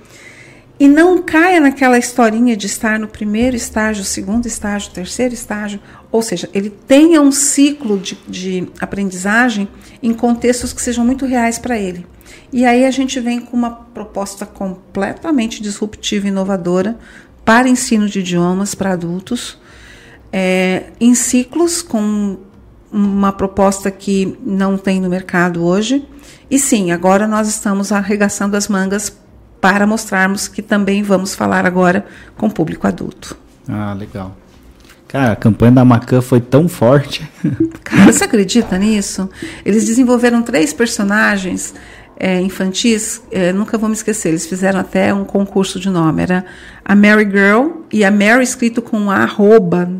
e não caia naquela historinha de estar no primeiro estágio, segundo estágio, terceiro estágio, ou seja, ele tenha um ciclo de, de aprendizagem em contextos que sejam muito reais para ele. E aí a gente vem com uma proposta completamente disruptiva e inovadora para ensino de idiomas para adultos, é, em ciclos com uma proposta que não tem no mercado hoje. E sim, agora nós estamos arregaçando as mangas para mostrarmos que também vamos falar agora com o público adulto.
Ah, legal. Cara, a campanha da Macan foi tão forte.
Cara, você acredita nisso? Eles desenvolveram três personagens é, infantis, é, nunca vou me esquecer, eles fizeram até um concurso de nome. Era a Mary Girl e a Mary escrito com arroba.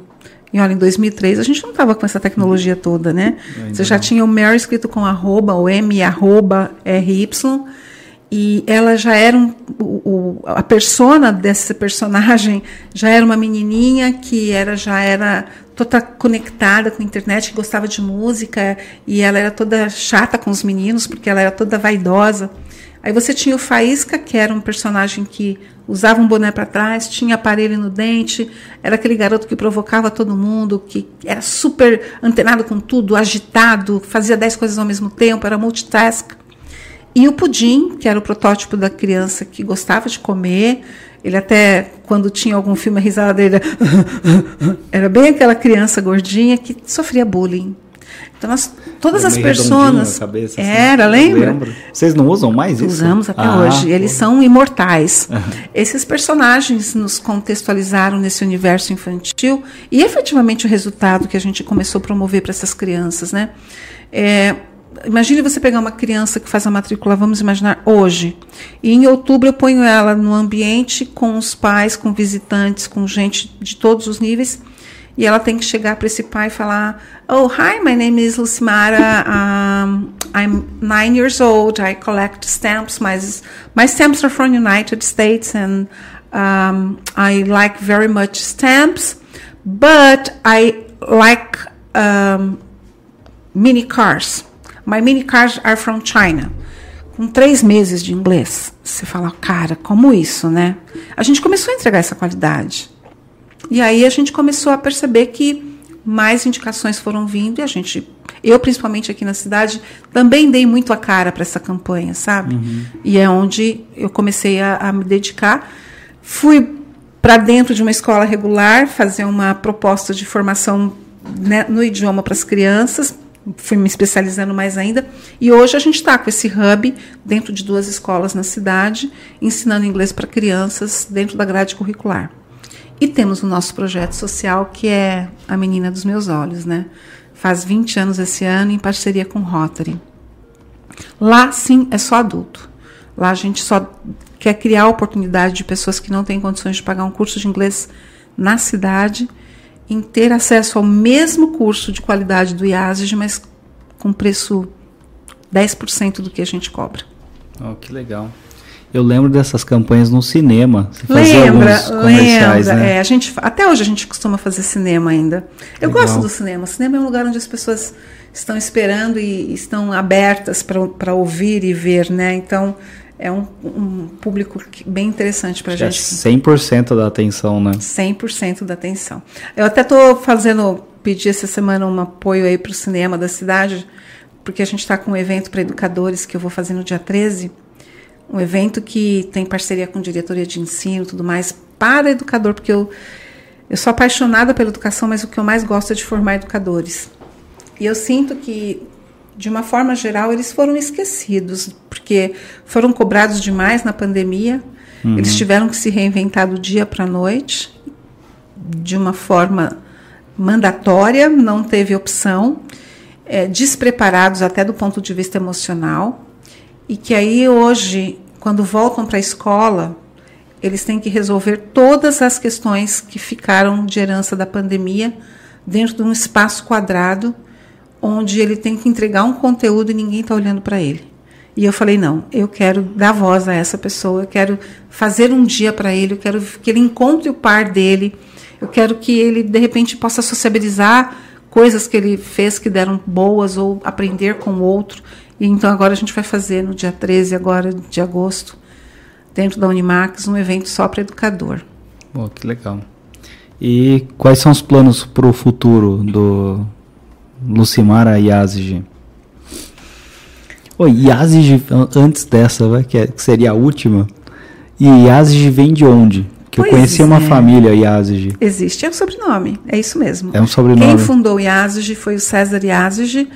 E olha, em 2003 a gente não estava com essa tecnologia toda, né? Você já não. tinha o Mary escrito com arroba, o M arroba RY e ela já era um, o, a persona dessa personagem já era uma menininha que era já era toda conectada com a internet, que gostava de música e ela era toda chata com os meninos porque ela era toda vaidosa. Aí você tinha o Faísca, que era um personagem que usava um boné para trás, tinha aparelho no dente, era aquele garoto que provocava todo mundo, que era super antenado com tudo, agitado, fazia dez coisas ao mesmo tempo, era multitask. E o pudim, que era o protótipo da criança que gostava de comer, Ele até, quando tinha algum filme, a risada dele era bem aquela criança gordinha que sofria bullying. Então, nós, todas as pessoas.
Cabeça,
assim, era, lembra? Lembro.
Vocês não usam mais isso?
Usamos até ah, hoje. Eles são imortais. Esses personagens nos contextualizaram nesse universo infantil e efetivamente o resultado que a gente começou a promover para essas crianças, né? É, imagine você pegar uma criança que faz a matrícula, vamos imaginar, hoje. E em outubro eu ponho ela no ambiente com os pais, com visitantes, com gente de todos os níveis. E ela tem que chegar para esse pai e falar: Oh, hi, my name is Lucimara. Um, I'm nine years old. I collect stamps. My, my stamps are from United States, and um, I like very much stamps. But I like um, mini cars. My mini cars are from China. Com três meses de inglês, você fala, cara, como isso, né? A gente começou a entregar essa qualidade. E aí a gente começou a perceber que mais indicações foram vindo e a gente, eu principalmente aqui na cidade, também dei muito a cara para essa campanha, sabe? Uhum. E é onde eu comecei a, a me dedicar. Fui para dentro de uma escola regular fazer uma proposta de formação né, no idioma para as crianças, fui me especializando mais ainda. E hoje a gente está com esse hub dentro de duas escolas na cidade, ensinando inglês para crianças dentro da grade curricular. E temos o nosso projeto social, que é a Menina dos Meus Olhos, né? Faz 20 anos esse ano, em parceria com Rotary. Lá, sim, é só adulto. Lá a gente só quer criar a oportunidade de pessoas que não têm condições de pagar um curso de inglês na cidade em ter acesso ao mesmo curso de qualidade do IASG, mas com preço 10% do que a gente cobra.
Oh, que legal. Eu lembro dessas campanhas no cinema.
Você lembra, lembra. Né? É, a gente, até hoje a gente costuma fazer cinema ainda. Eu Legal. gosto do cinema. O cinema é um lugar onde as pessoas estão esperando e estão abertas para ouvir e ver, né? Então, é um, um público bem interessante para a gente.
É 100% da atenção, né?
100% da atenção. Eu até estou fazendo, pedi essa semana um apoio aí para o cinema da cidade, porque a gente está com um evento para educadores que eu vou fazer no dia 13 um evento que tem parceria com diretoria de ensino e tudo mais para educador, porque eu, eu sou apaixonada pela educação, mas o que eu mais gosto é de formar educadores. E eu sinto que, de uma forma geral, eles foram esquecidos, porque foram cobrados demais na pandemia, uhum. eles tiveram que se reinventar do dia para a noite, de uma forma mandatória, não teve opção, é, despreparados até do ponto de vista emocional e que aí hoje, quando voltam para a escola, eles têm que resolver todas as questões que ficaram de herança da pandemia dentro de um espaço quadrado, onde ele tem que entregar um conteúdo e ninguém está olhando para ele. E eu falei: não, eu quero dar voz a essa pessoa, eu quero fazer um dia para ele, eu quero que ele encontre o par dele, eu quero que ele, de repente, possa sociabilizar coisas que ele fez que deram boas ou aprender com o outro. E então agora a gente vai fazer no dia 13 agora de agosto, dentro da Unimax, um evento só para educador.
Pô, que legal. E quais são os planos para o futuro do Lucimara Yazigi? Oi, Yazigi, antes dessa, que, é, que seria a última, e Yazigi vem de onde? Que pois eu conheci é. uma família Yazigi.
Existe, é um sobrenome, é isso mesmo.
É um sobrenome.
Quem fundou Yazigi foi o César Yazigi,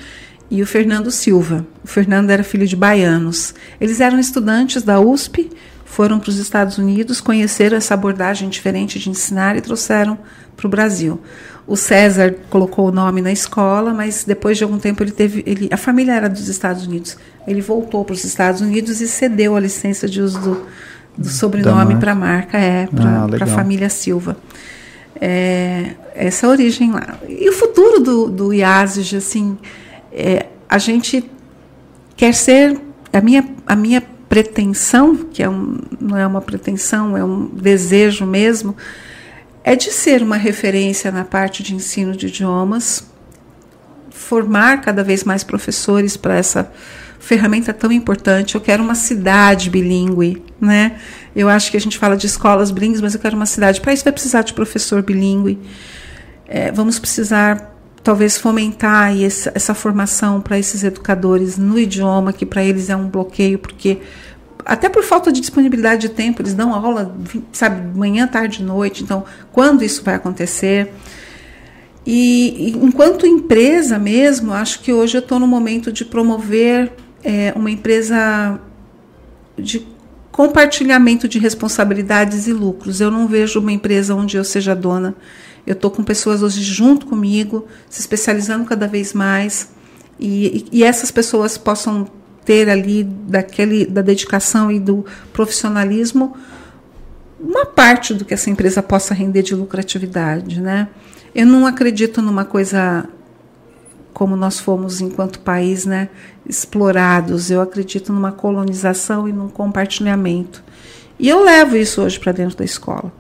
e o Fernando Silva. O Fernando era filho de baianos. Eles eram estudantes da USP, foram para os Estados Unidos, conheceram essa abordagem diferente de ensinar e trouxeram para o Brasil. O César colocou o nome na escola, mas depois de algum tempo ele teve, ele, a família era dos Estados Unidos. Ele voltou para os Estados Unidos e cedeu a licença de uso do, do sobrenome para a marca, é, para ah, a família Silva. É, essa é a origem lá. E o futuro do, do IASG, assim, é, a gente quer ser a minha a minha pretensão que é um, não é uma pretensão é um desejo mesmo é de ser uma referência na parte de ensino de idiomas formar cada vez mais professores para essa ferramenta tão importante. Eu quero uma cidade bilíngue, né? Eu acho que a gente fala de escolas bilíngues, mas eu quero uma cidade. Para isso vai precisar de professor bilíngue. É, vamos precisar talvez fomentar essa, essa formação para esses educadores no idioma, que para eles é um bloqueio, porque até por falta de disponibilidade de tempo, eles dão aula, sabe, manhã, tarde, noite. Então, quando isso vai acontecer? E, enquanto empresa mesmo, acho que hoje eu estou no momento de promover é, uma empresa de compartilhamento de responsabilidades e lucros. Eu não vejo uma empresa onde eu seja dona. Eu estou com pessoas hoje junto comigo, se especializando cada vez mais, e, e essas pessoas possam ter ali daquele da dedicação e do profissionalismo uma parte do que essa empresa possa render de lucratividade, né? Eu não acredito numa coisa como nós fomos enquanto país, né, explorados. Eu acredito numa colonização e num compartilhamento. E eu levo isso hoje para dentro da escola.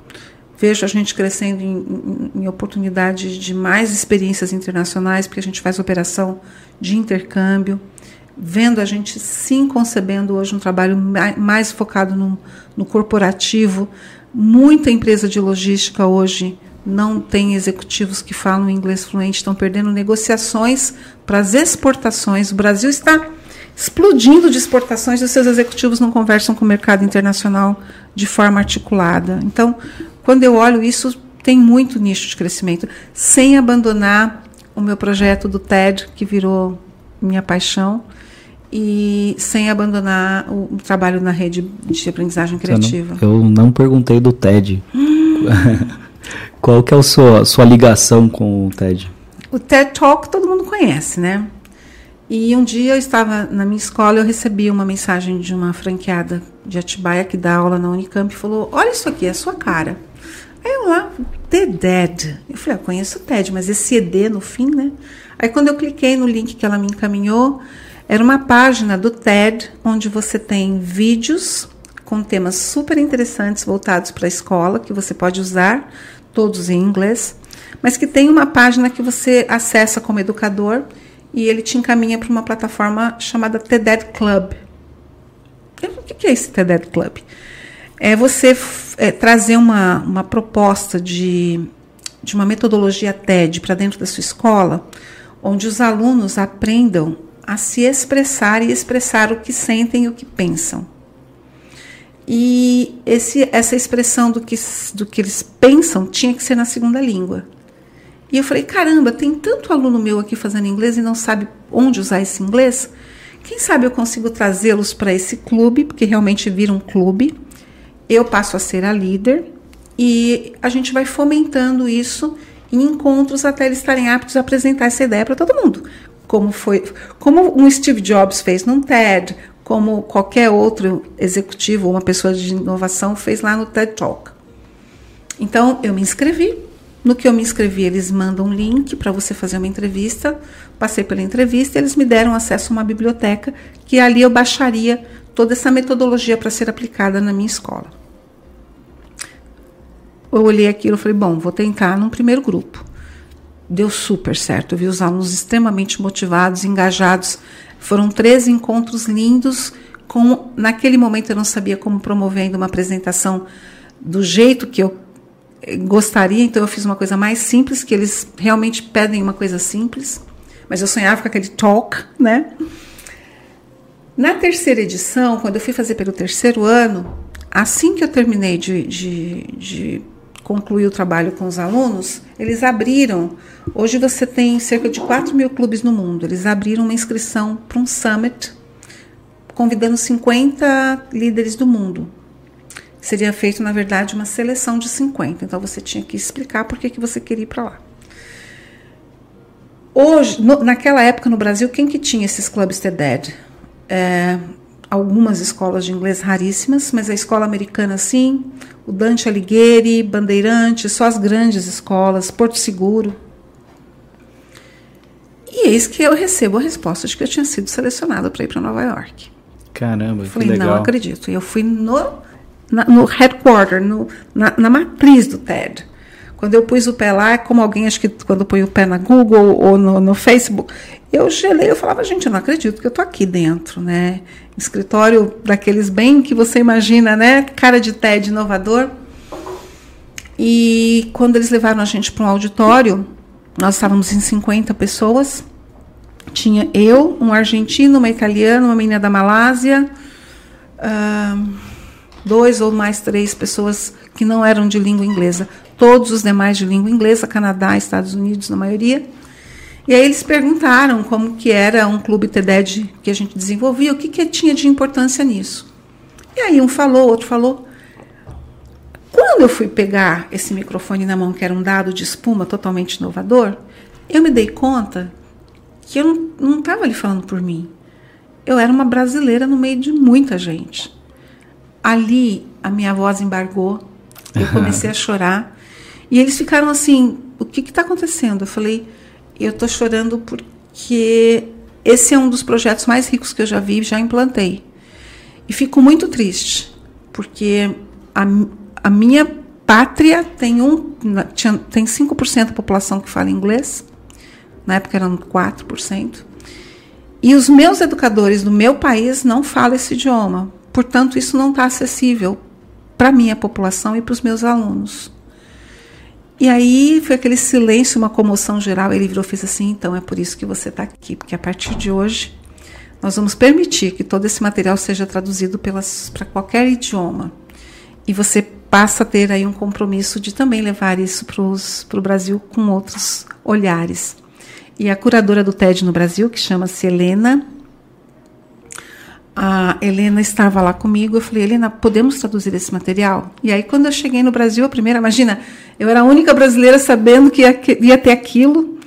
Vejo a gente crescendo em, em, em oportunidades de mais experiências internacionais, porque a gente faz operação de intercâmbio vendo a gente sim concebendo hoje um trabalho mais focado no, no corporativo. Muita empresa de logística hoje não tem executivos que falam inglês fluente, estão perdendo negociações para as exportações. O Brasil está explodindo de exportações e os seus executivos não conversam com o mercado internacional de forma articulada. Então, quando eu olho isso, tem muito nicho de crescimento, sem abandonar o meu projeto do TED, que virou minha paixão, e sem abandonar o, trabalho na rede de aprendizagem criativa.
Não, eu não perguntei do TED. Hum. Qual que é a sua, sua ligação com o TED?
O TED Talk todo mundo conhece, né? E um dia eu estava na minha escola, eu recebi uma mensagem de uma franqueada de Atibaia que dá aula na Unicamp e falou: Olha isso aqui, é a sua cara. Aí eu lá, The Dead. Eu falei: ah, conheço o TED, mas esse ED no fim, né? Aí quando eu cliquei no link que ela me encaminhou, era uma página do TED onde você tem vídeos com temas super interessantes voltados para a escola que você pode usar, todos em inglês, mas que tem uma página que você acessa como educador e ele te encaminha para uma plataforma chamada TED Club. O que é esse TED Club? É você é, trazer uma, uma proposta de, de uma metodologia TED para dentro da sua escola, onde os alunos aprendam a se expressar e expressar o que sentem e o que pensam. E esse, essa expressão do que, do que eles pensam tinha que ser na segunda língua. E eu falei: caramba, tem tanto aluno meu aqui fazendo inglês e não sabe onde usar esse inglês. Quem sabe eu consigo trazê-los para esse clube, porque realmente vira um clube. Eu passo a ser a líder e a gente vai fomentando isso em encontros até eles estarem aptos a apresentar essa ideia para todo mundo como foi, como um Steve Jobs fez no TED, como qualquer outro executivo uma pessoa de inovação fez lá no TED Talk. Então eu me inscrevi. No que eu me inscrevi, eles mandam um link para você fazer uma entrevista. Passei pela entrevista, e eles me deram acesso a uma biblioteca que ali eu baixaria toda essa metodologia para ser aplicada na minha escola. Eu olhei aquilo e falei, bom, vou tentar num primeiro grupo deu super certo. Eu vi os alunos extremamente motivados, engajados. Foram três encontros lindos. Com, naquele momento eu não sabia como promover ainda uma apresentação do jeito que eu gostaria, então eu fiz uma coisa mais simples, que eles realmente pedem uma coisa simples, mas eu sonhava com aquele talk, né? Na terceira edição, quando eu fui fazer pelo terceiro ano, assim que eu terminei de, de, de concluir o trabalho com os alunos, eles abriram. Hoje você tem cerca de 4 mil clubes no mundo. Eles abriram uma inscrição para um summit, convidando 50 líderes do mundo. Seria feito, na verdade, uma seleção de 50. Então você tinha que explicar por que, que você queria ir para lá. Hoje, no, naquela época no Brasil, quem que tinha esses clubes TED? É, algumas escolas de inglês raríssimas, mas a escola americana sim, o Dante Alighieri, Bandeirantes, só as grandes escolas, Porto Seguro. E eis que eu recebo a resposta de que eu tinha sido selecionada para ir para Nova York.
Caramba,
Falei,
que legal.
não acredito. E eu fui no, na, no headquarter, no, na, na matriz do TED. Quando eu pus o pé lá, como alguém, acho que quando põe o pé na Google ou no, no Facebook, eu gelei, eu falava, gente, eu não acredito que eu tô aqui dentro, né? Escritório daqueles bem que você imagina, né? Cara de TED inovador. E quando eles levaram a gente para um auditório, nós estávamos em 50 pessoas. Tinha eu, um argentino, uma italiana, uma menina da Malásia, uh, dois ou mais três pessoas que não eram de língua inglesa. Todos os demais de língua inglesa, Canadá, Estados Unidos, na maioria. E aí eles perguntaram como que era um clube TED que a gente desenvolvia, o que, que tinha de importância nisso. E aí um falou, outro falou. Quando eu fui pegar esse microfone na mão, que era um dado de espuma totalmente inovador, eu me dei conta que eu não estava ali falando por mim. Eu era uma brasileira no meio de muita gente. Ali a minha voz embargou, eu comecei a chorar. E eles ficaram assim: o que está acontecendo? Eu falei: eu estou chorando porque esse é um dos projetos mais ricos que eu já vi já implantei. E fico muito triste, porque a, a minha pátria tem, um, tem 5% da população que fala inglês, na época eram 4%, e os meus educadores do meu país não falam esse idioma. Portanto, isso não está acessível para a minha população e para os meus alunos. E aí foi aquele silêncio, uma comoção geral. Ele virou e fez assim: então é por isso que você está aqui, porque a partir de hoje nós vamos permitir que todo esse material seja traduzido para qualquer idioma. E você passa a ter aí um compromisso de também levar isso para o Brasil com outros olhares. E a curadora do TED no Brasil, que chama-se Helena, a Helena estava lá comigo. Eu falei, Helena, podemos traduzir esse material? E aí, quando eu cheguei no Brasil, a primeira, imagina, eu era a única brasileira sabendo que ia, ter aquilo.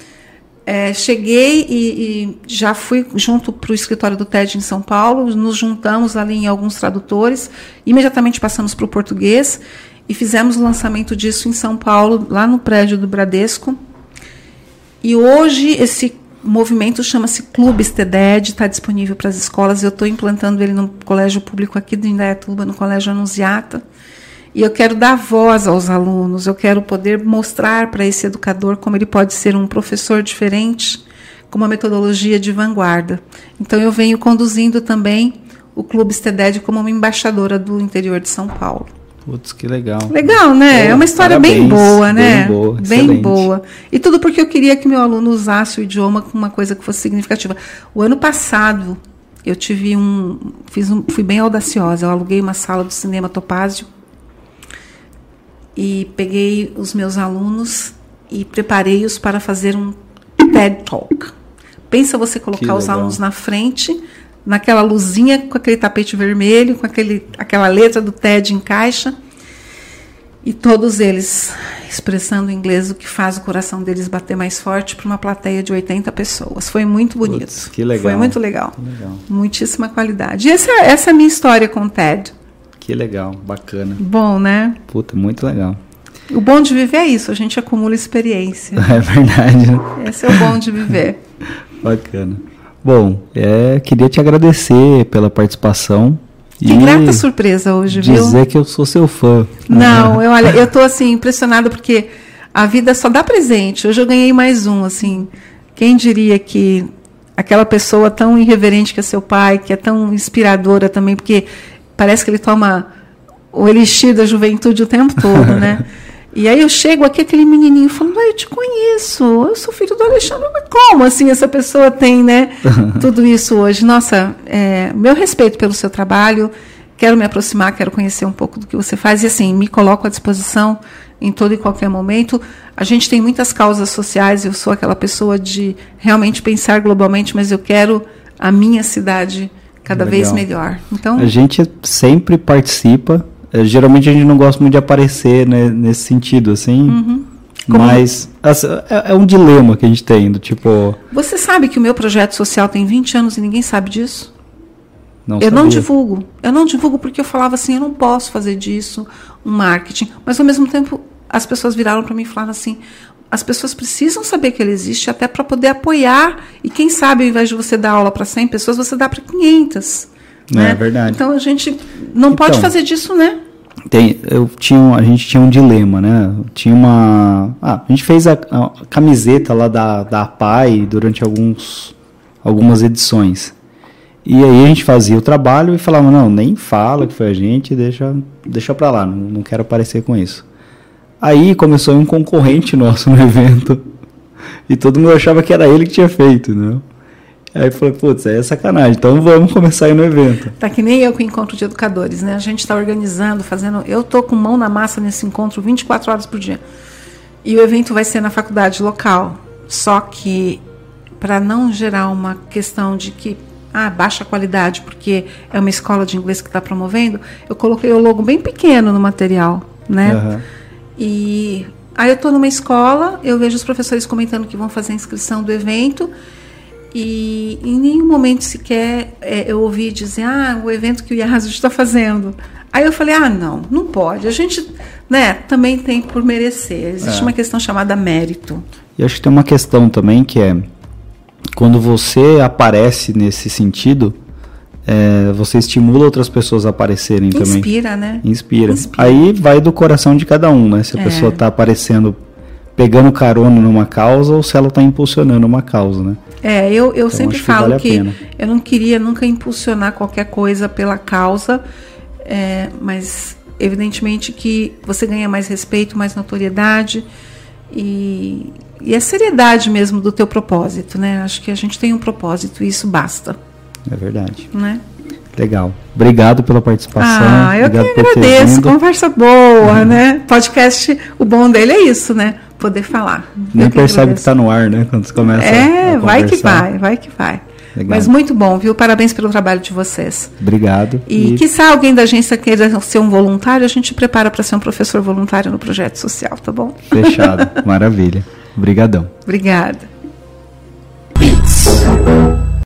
É, cheguei e, e, já fui junto para o escritório do TED em São Paulo, nos juntamos ali em alguns tradutores, imediatamente passamos para o português e fizemos o lançamento disso em São Paulo, lá no prédio do Bradesco. E hoje esse movimento chama-se Clubes TEDED, está disponível para as escolas. Eu estou implantando ele no colégio público aqui de Indaiatuba, no Colégio Anunciata. E eu quero dar voz aos alunos, eu quero poder mostrar para esse educador como ele pode ser um professor diferente, com uma metodologia de vanguarda. Então eu venho conduzindo também o Clube TEDED como uma embaixadora do interior de São Paulo.
Putz, que legal.
Legal, né? Pô, é uma história parabéns, bem boa, né? Bem boa. Bem boa. E tudo porque eu queria que meu aluno usasse o idioma com uma coisa que fosse significativa. O ano passado, eu tive um. Fiz um, fui bem audaciosa. Eu aluguei uma sala do cinema Topázio e peguei os meus alunos e preparei-os para fazer um TED Talk. Pensa você colocar os alunos na frente naquela luzinha com aquele tapete vermelho, com aquele, aquela letra do TED em caixa. E todos eles expressando em inglês o que faz o coração deles bater mais forte para uma plateia de 80 pessoas. Foi muito bonito. Putz,
que legal.
Foi muito legal. legal. Muitíssima qualidade. E essa, essa é a minha história com o TED.
Que legal, bacana.
Bom, né?
Puta, muito legal.
O bom de viver é isso, a gente acumula experiência.
É verdade.
Esse é o bom de viver.
Bacana. Bom, é, queria te agradecer pela participação.
Que e grata surpresa hoje,
dizer viu? Dizer que eu sou seu fã.
Não, eu, olha, eu tô assim impressionada porque a vida só dá presente. Hoje eu ganhei mais um, assim. Quem diria que aquela pessoa tão irreverente que é seu pai, que é tão inspiradora também, porque parece que ele toma o elixir da juventude o tempo todo, né? E aí eu chego aqui, aquele menininho falando, ah, eu te conheço, eu sou filho do Alexandre, mas como assim essa pessoa tem, né, tudo isso hoje? Nossa, é, meu respeito pelo seu trabalho, quero me aproximar, quero conhecer um pouco do que você faz e assim, me coloco à disposição em todo e qualquer momento. A gente tem muitas causas sociais, eu sou aquela pessoa de realmente pensar globalmente, mas eu quero a minha cidade cada Legal. vez melhor. Então,
a gente sempre participa é, geralmente a gente não gosta muito de aparecer né, nesse sentido, assim. Uhum. Mas assim, é, é, um dilema que a gente tem, do tipo.
Você sabe que o meu projeto social tem 20 anos e ninguém sabe disso?
Não
eu sabia. não divulgo. Eu não divulgo porque eu falava assim, eu não posso fazer disso um marketing. Mas ao mesmo tempo, as pessoas viraram para mim e falaram assim: as pessoas precisam saber que ele existe até para poder apoiar. E quem sabe, ao invés de você dar aula para 100 pessoas, você dá para 500.
É,
né?
é verdade.
Então a gente não então, pode fazer disso, né?
tem, eu tinha, a gente tinha um dilema, né? Tinha uma, ah, a gente fez a, a, camiseta lá da da Pai durante alguns algumas edições. E aí a gente fazia o trabalho e falava, não, nem fala que foi a gente, deixa deixa para lá, não, não quero aparecer com isso. Aí começou um concorrente nosso no evento e todo mundo achava que era ele que tinha feito, né? Aí eu falei, putz, aí é sacanagem, então vamos começar aí no evento.
Tá que nem eu com o encontro de educadores, né? A gente está organizando, fazendo. Eu tô com mão na massa nesse encontro 24 horas por dia. E o evento vai ser na faculdade local. Só que para não gerar uma questão de que ah, baixa qualidade, porque é uma escola de inglês que está promovendo, eu coloquei o logo bem pequeno no material, né? Uhum. E aí eu estou numa escola, eu vejo os professores comentando que vão fazer a inscrição do evento e em nenhum momento sequer é, eu ouvi dizer, ah, o evento que o IASO está fazendo. Aí eu falei, ah, não, não pode. A gente né, também tem por merecer. Existe é. uma questão chamada mérito.
E acho que tem uma questão também que é quando você aparece nesse sentido, é, você estimula outras pessoas a aparecerem
Inspira,
também.
Inspira, né?
Inspira. Inspira. Aí vai do coração de cada um, né? Se a é. pessoa está aparecendo pegando carona numa causa ou se ela está impulsionando uma causa, né?
É, eu, eu então, sempre falo que, vale que eu não queria nunca impulsionar qualquer coisa pela causa, é, mas evidentemente que você ganha mais respeito, mais notoriedade e, e a seriedade mesmo do teu propósito, né? Acho que a gente tem um propósito e isso basta.
É verdade.
Né?
Legal. Obrigado pela participação.
Ah, eu
Obrigado
que agradeço. Conversa boa, uhum. né? Podcast, o bom dele é isso, né? Poder falar.
Nem percebe que está no ar, né? Quando você começa
É, vai que vai, vai que vai. Legal. Mas muito bom, viu? Parabéns pelo trabalho de vocês.
Obrigado.
E, e... se alguém da agência queira ser um voluntário, a gente prepara para ser um professor voluntário no projeto social, tá bom?
Fechado. Maravilha. Obrigadão.
Obrigada.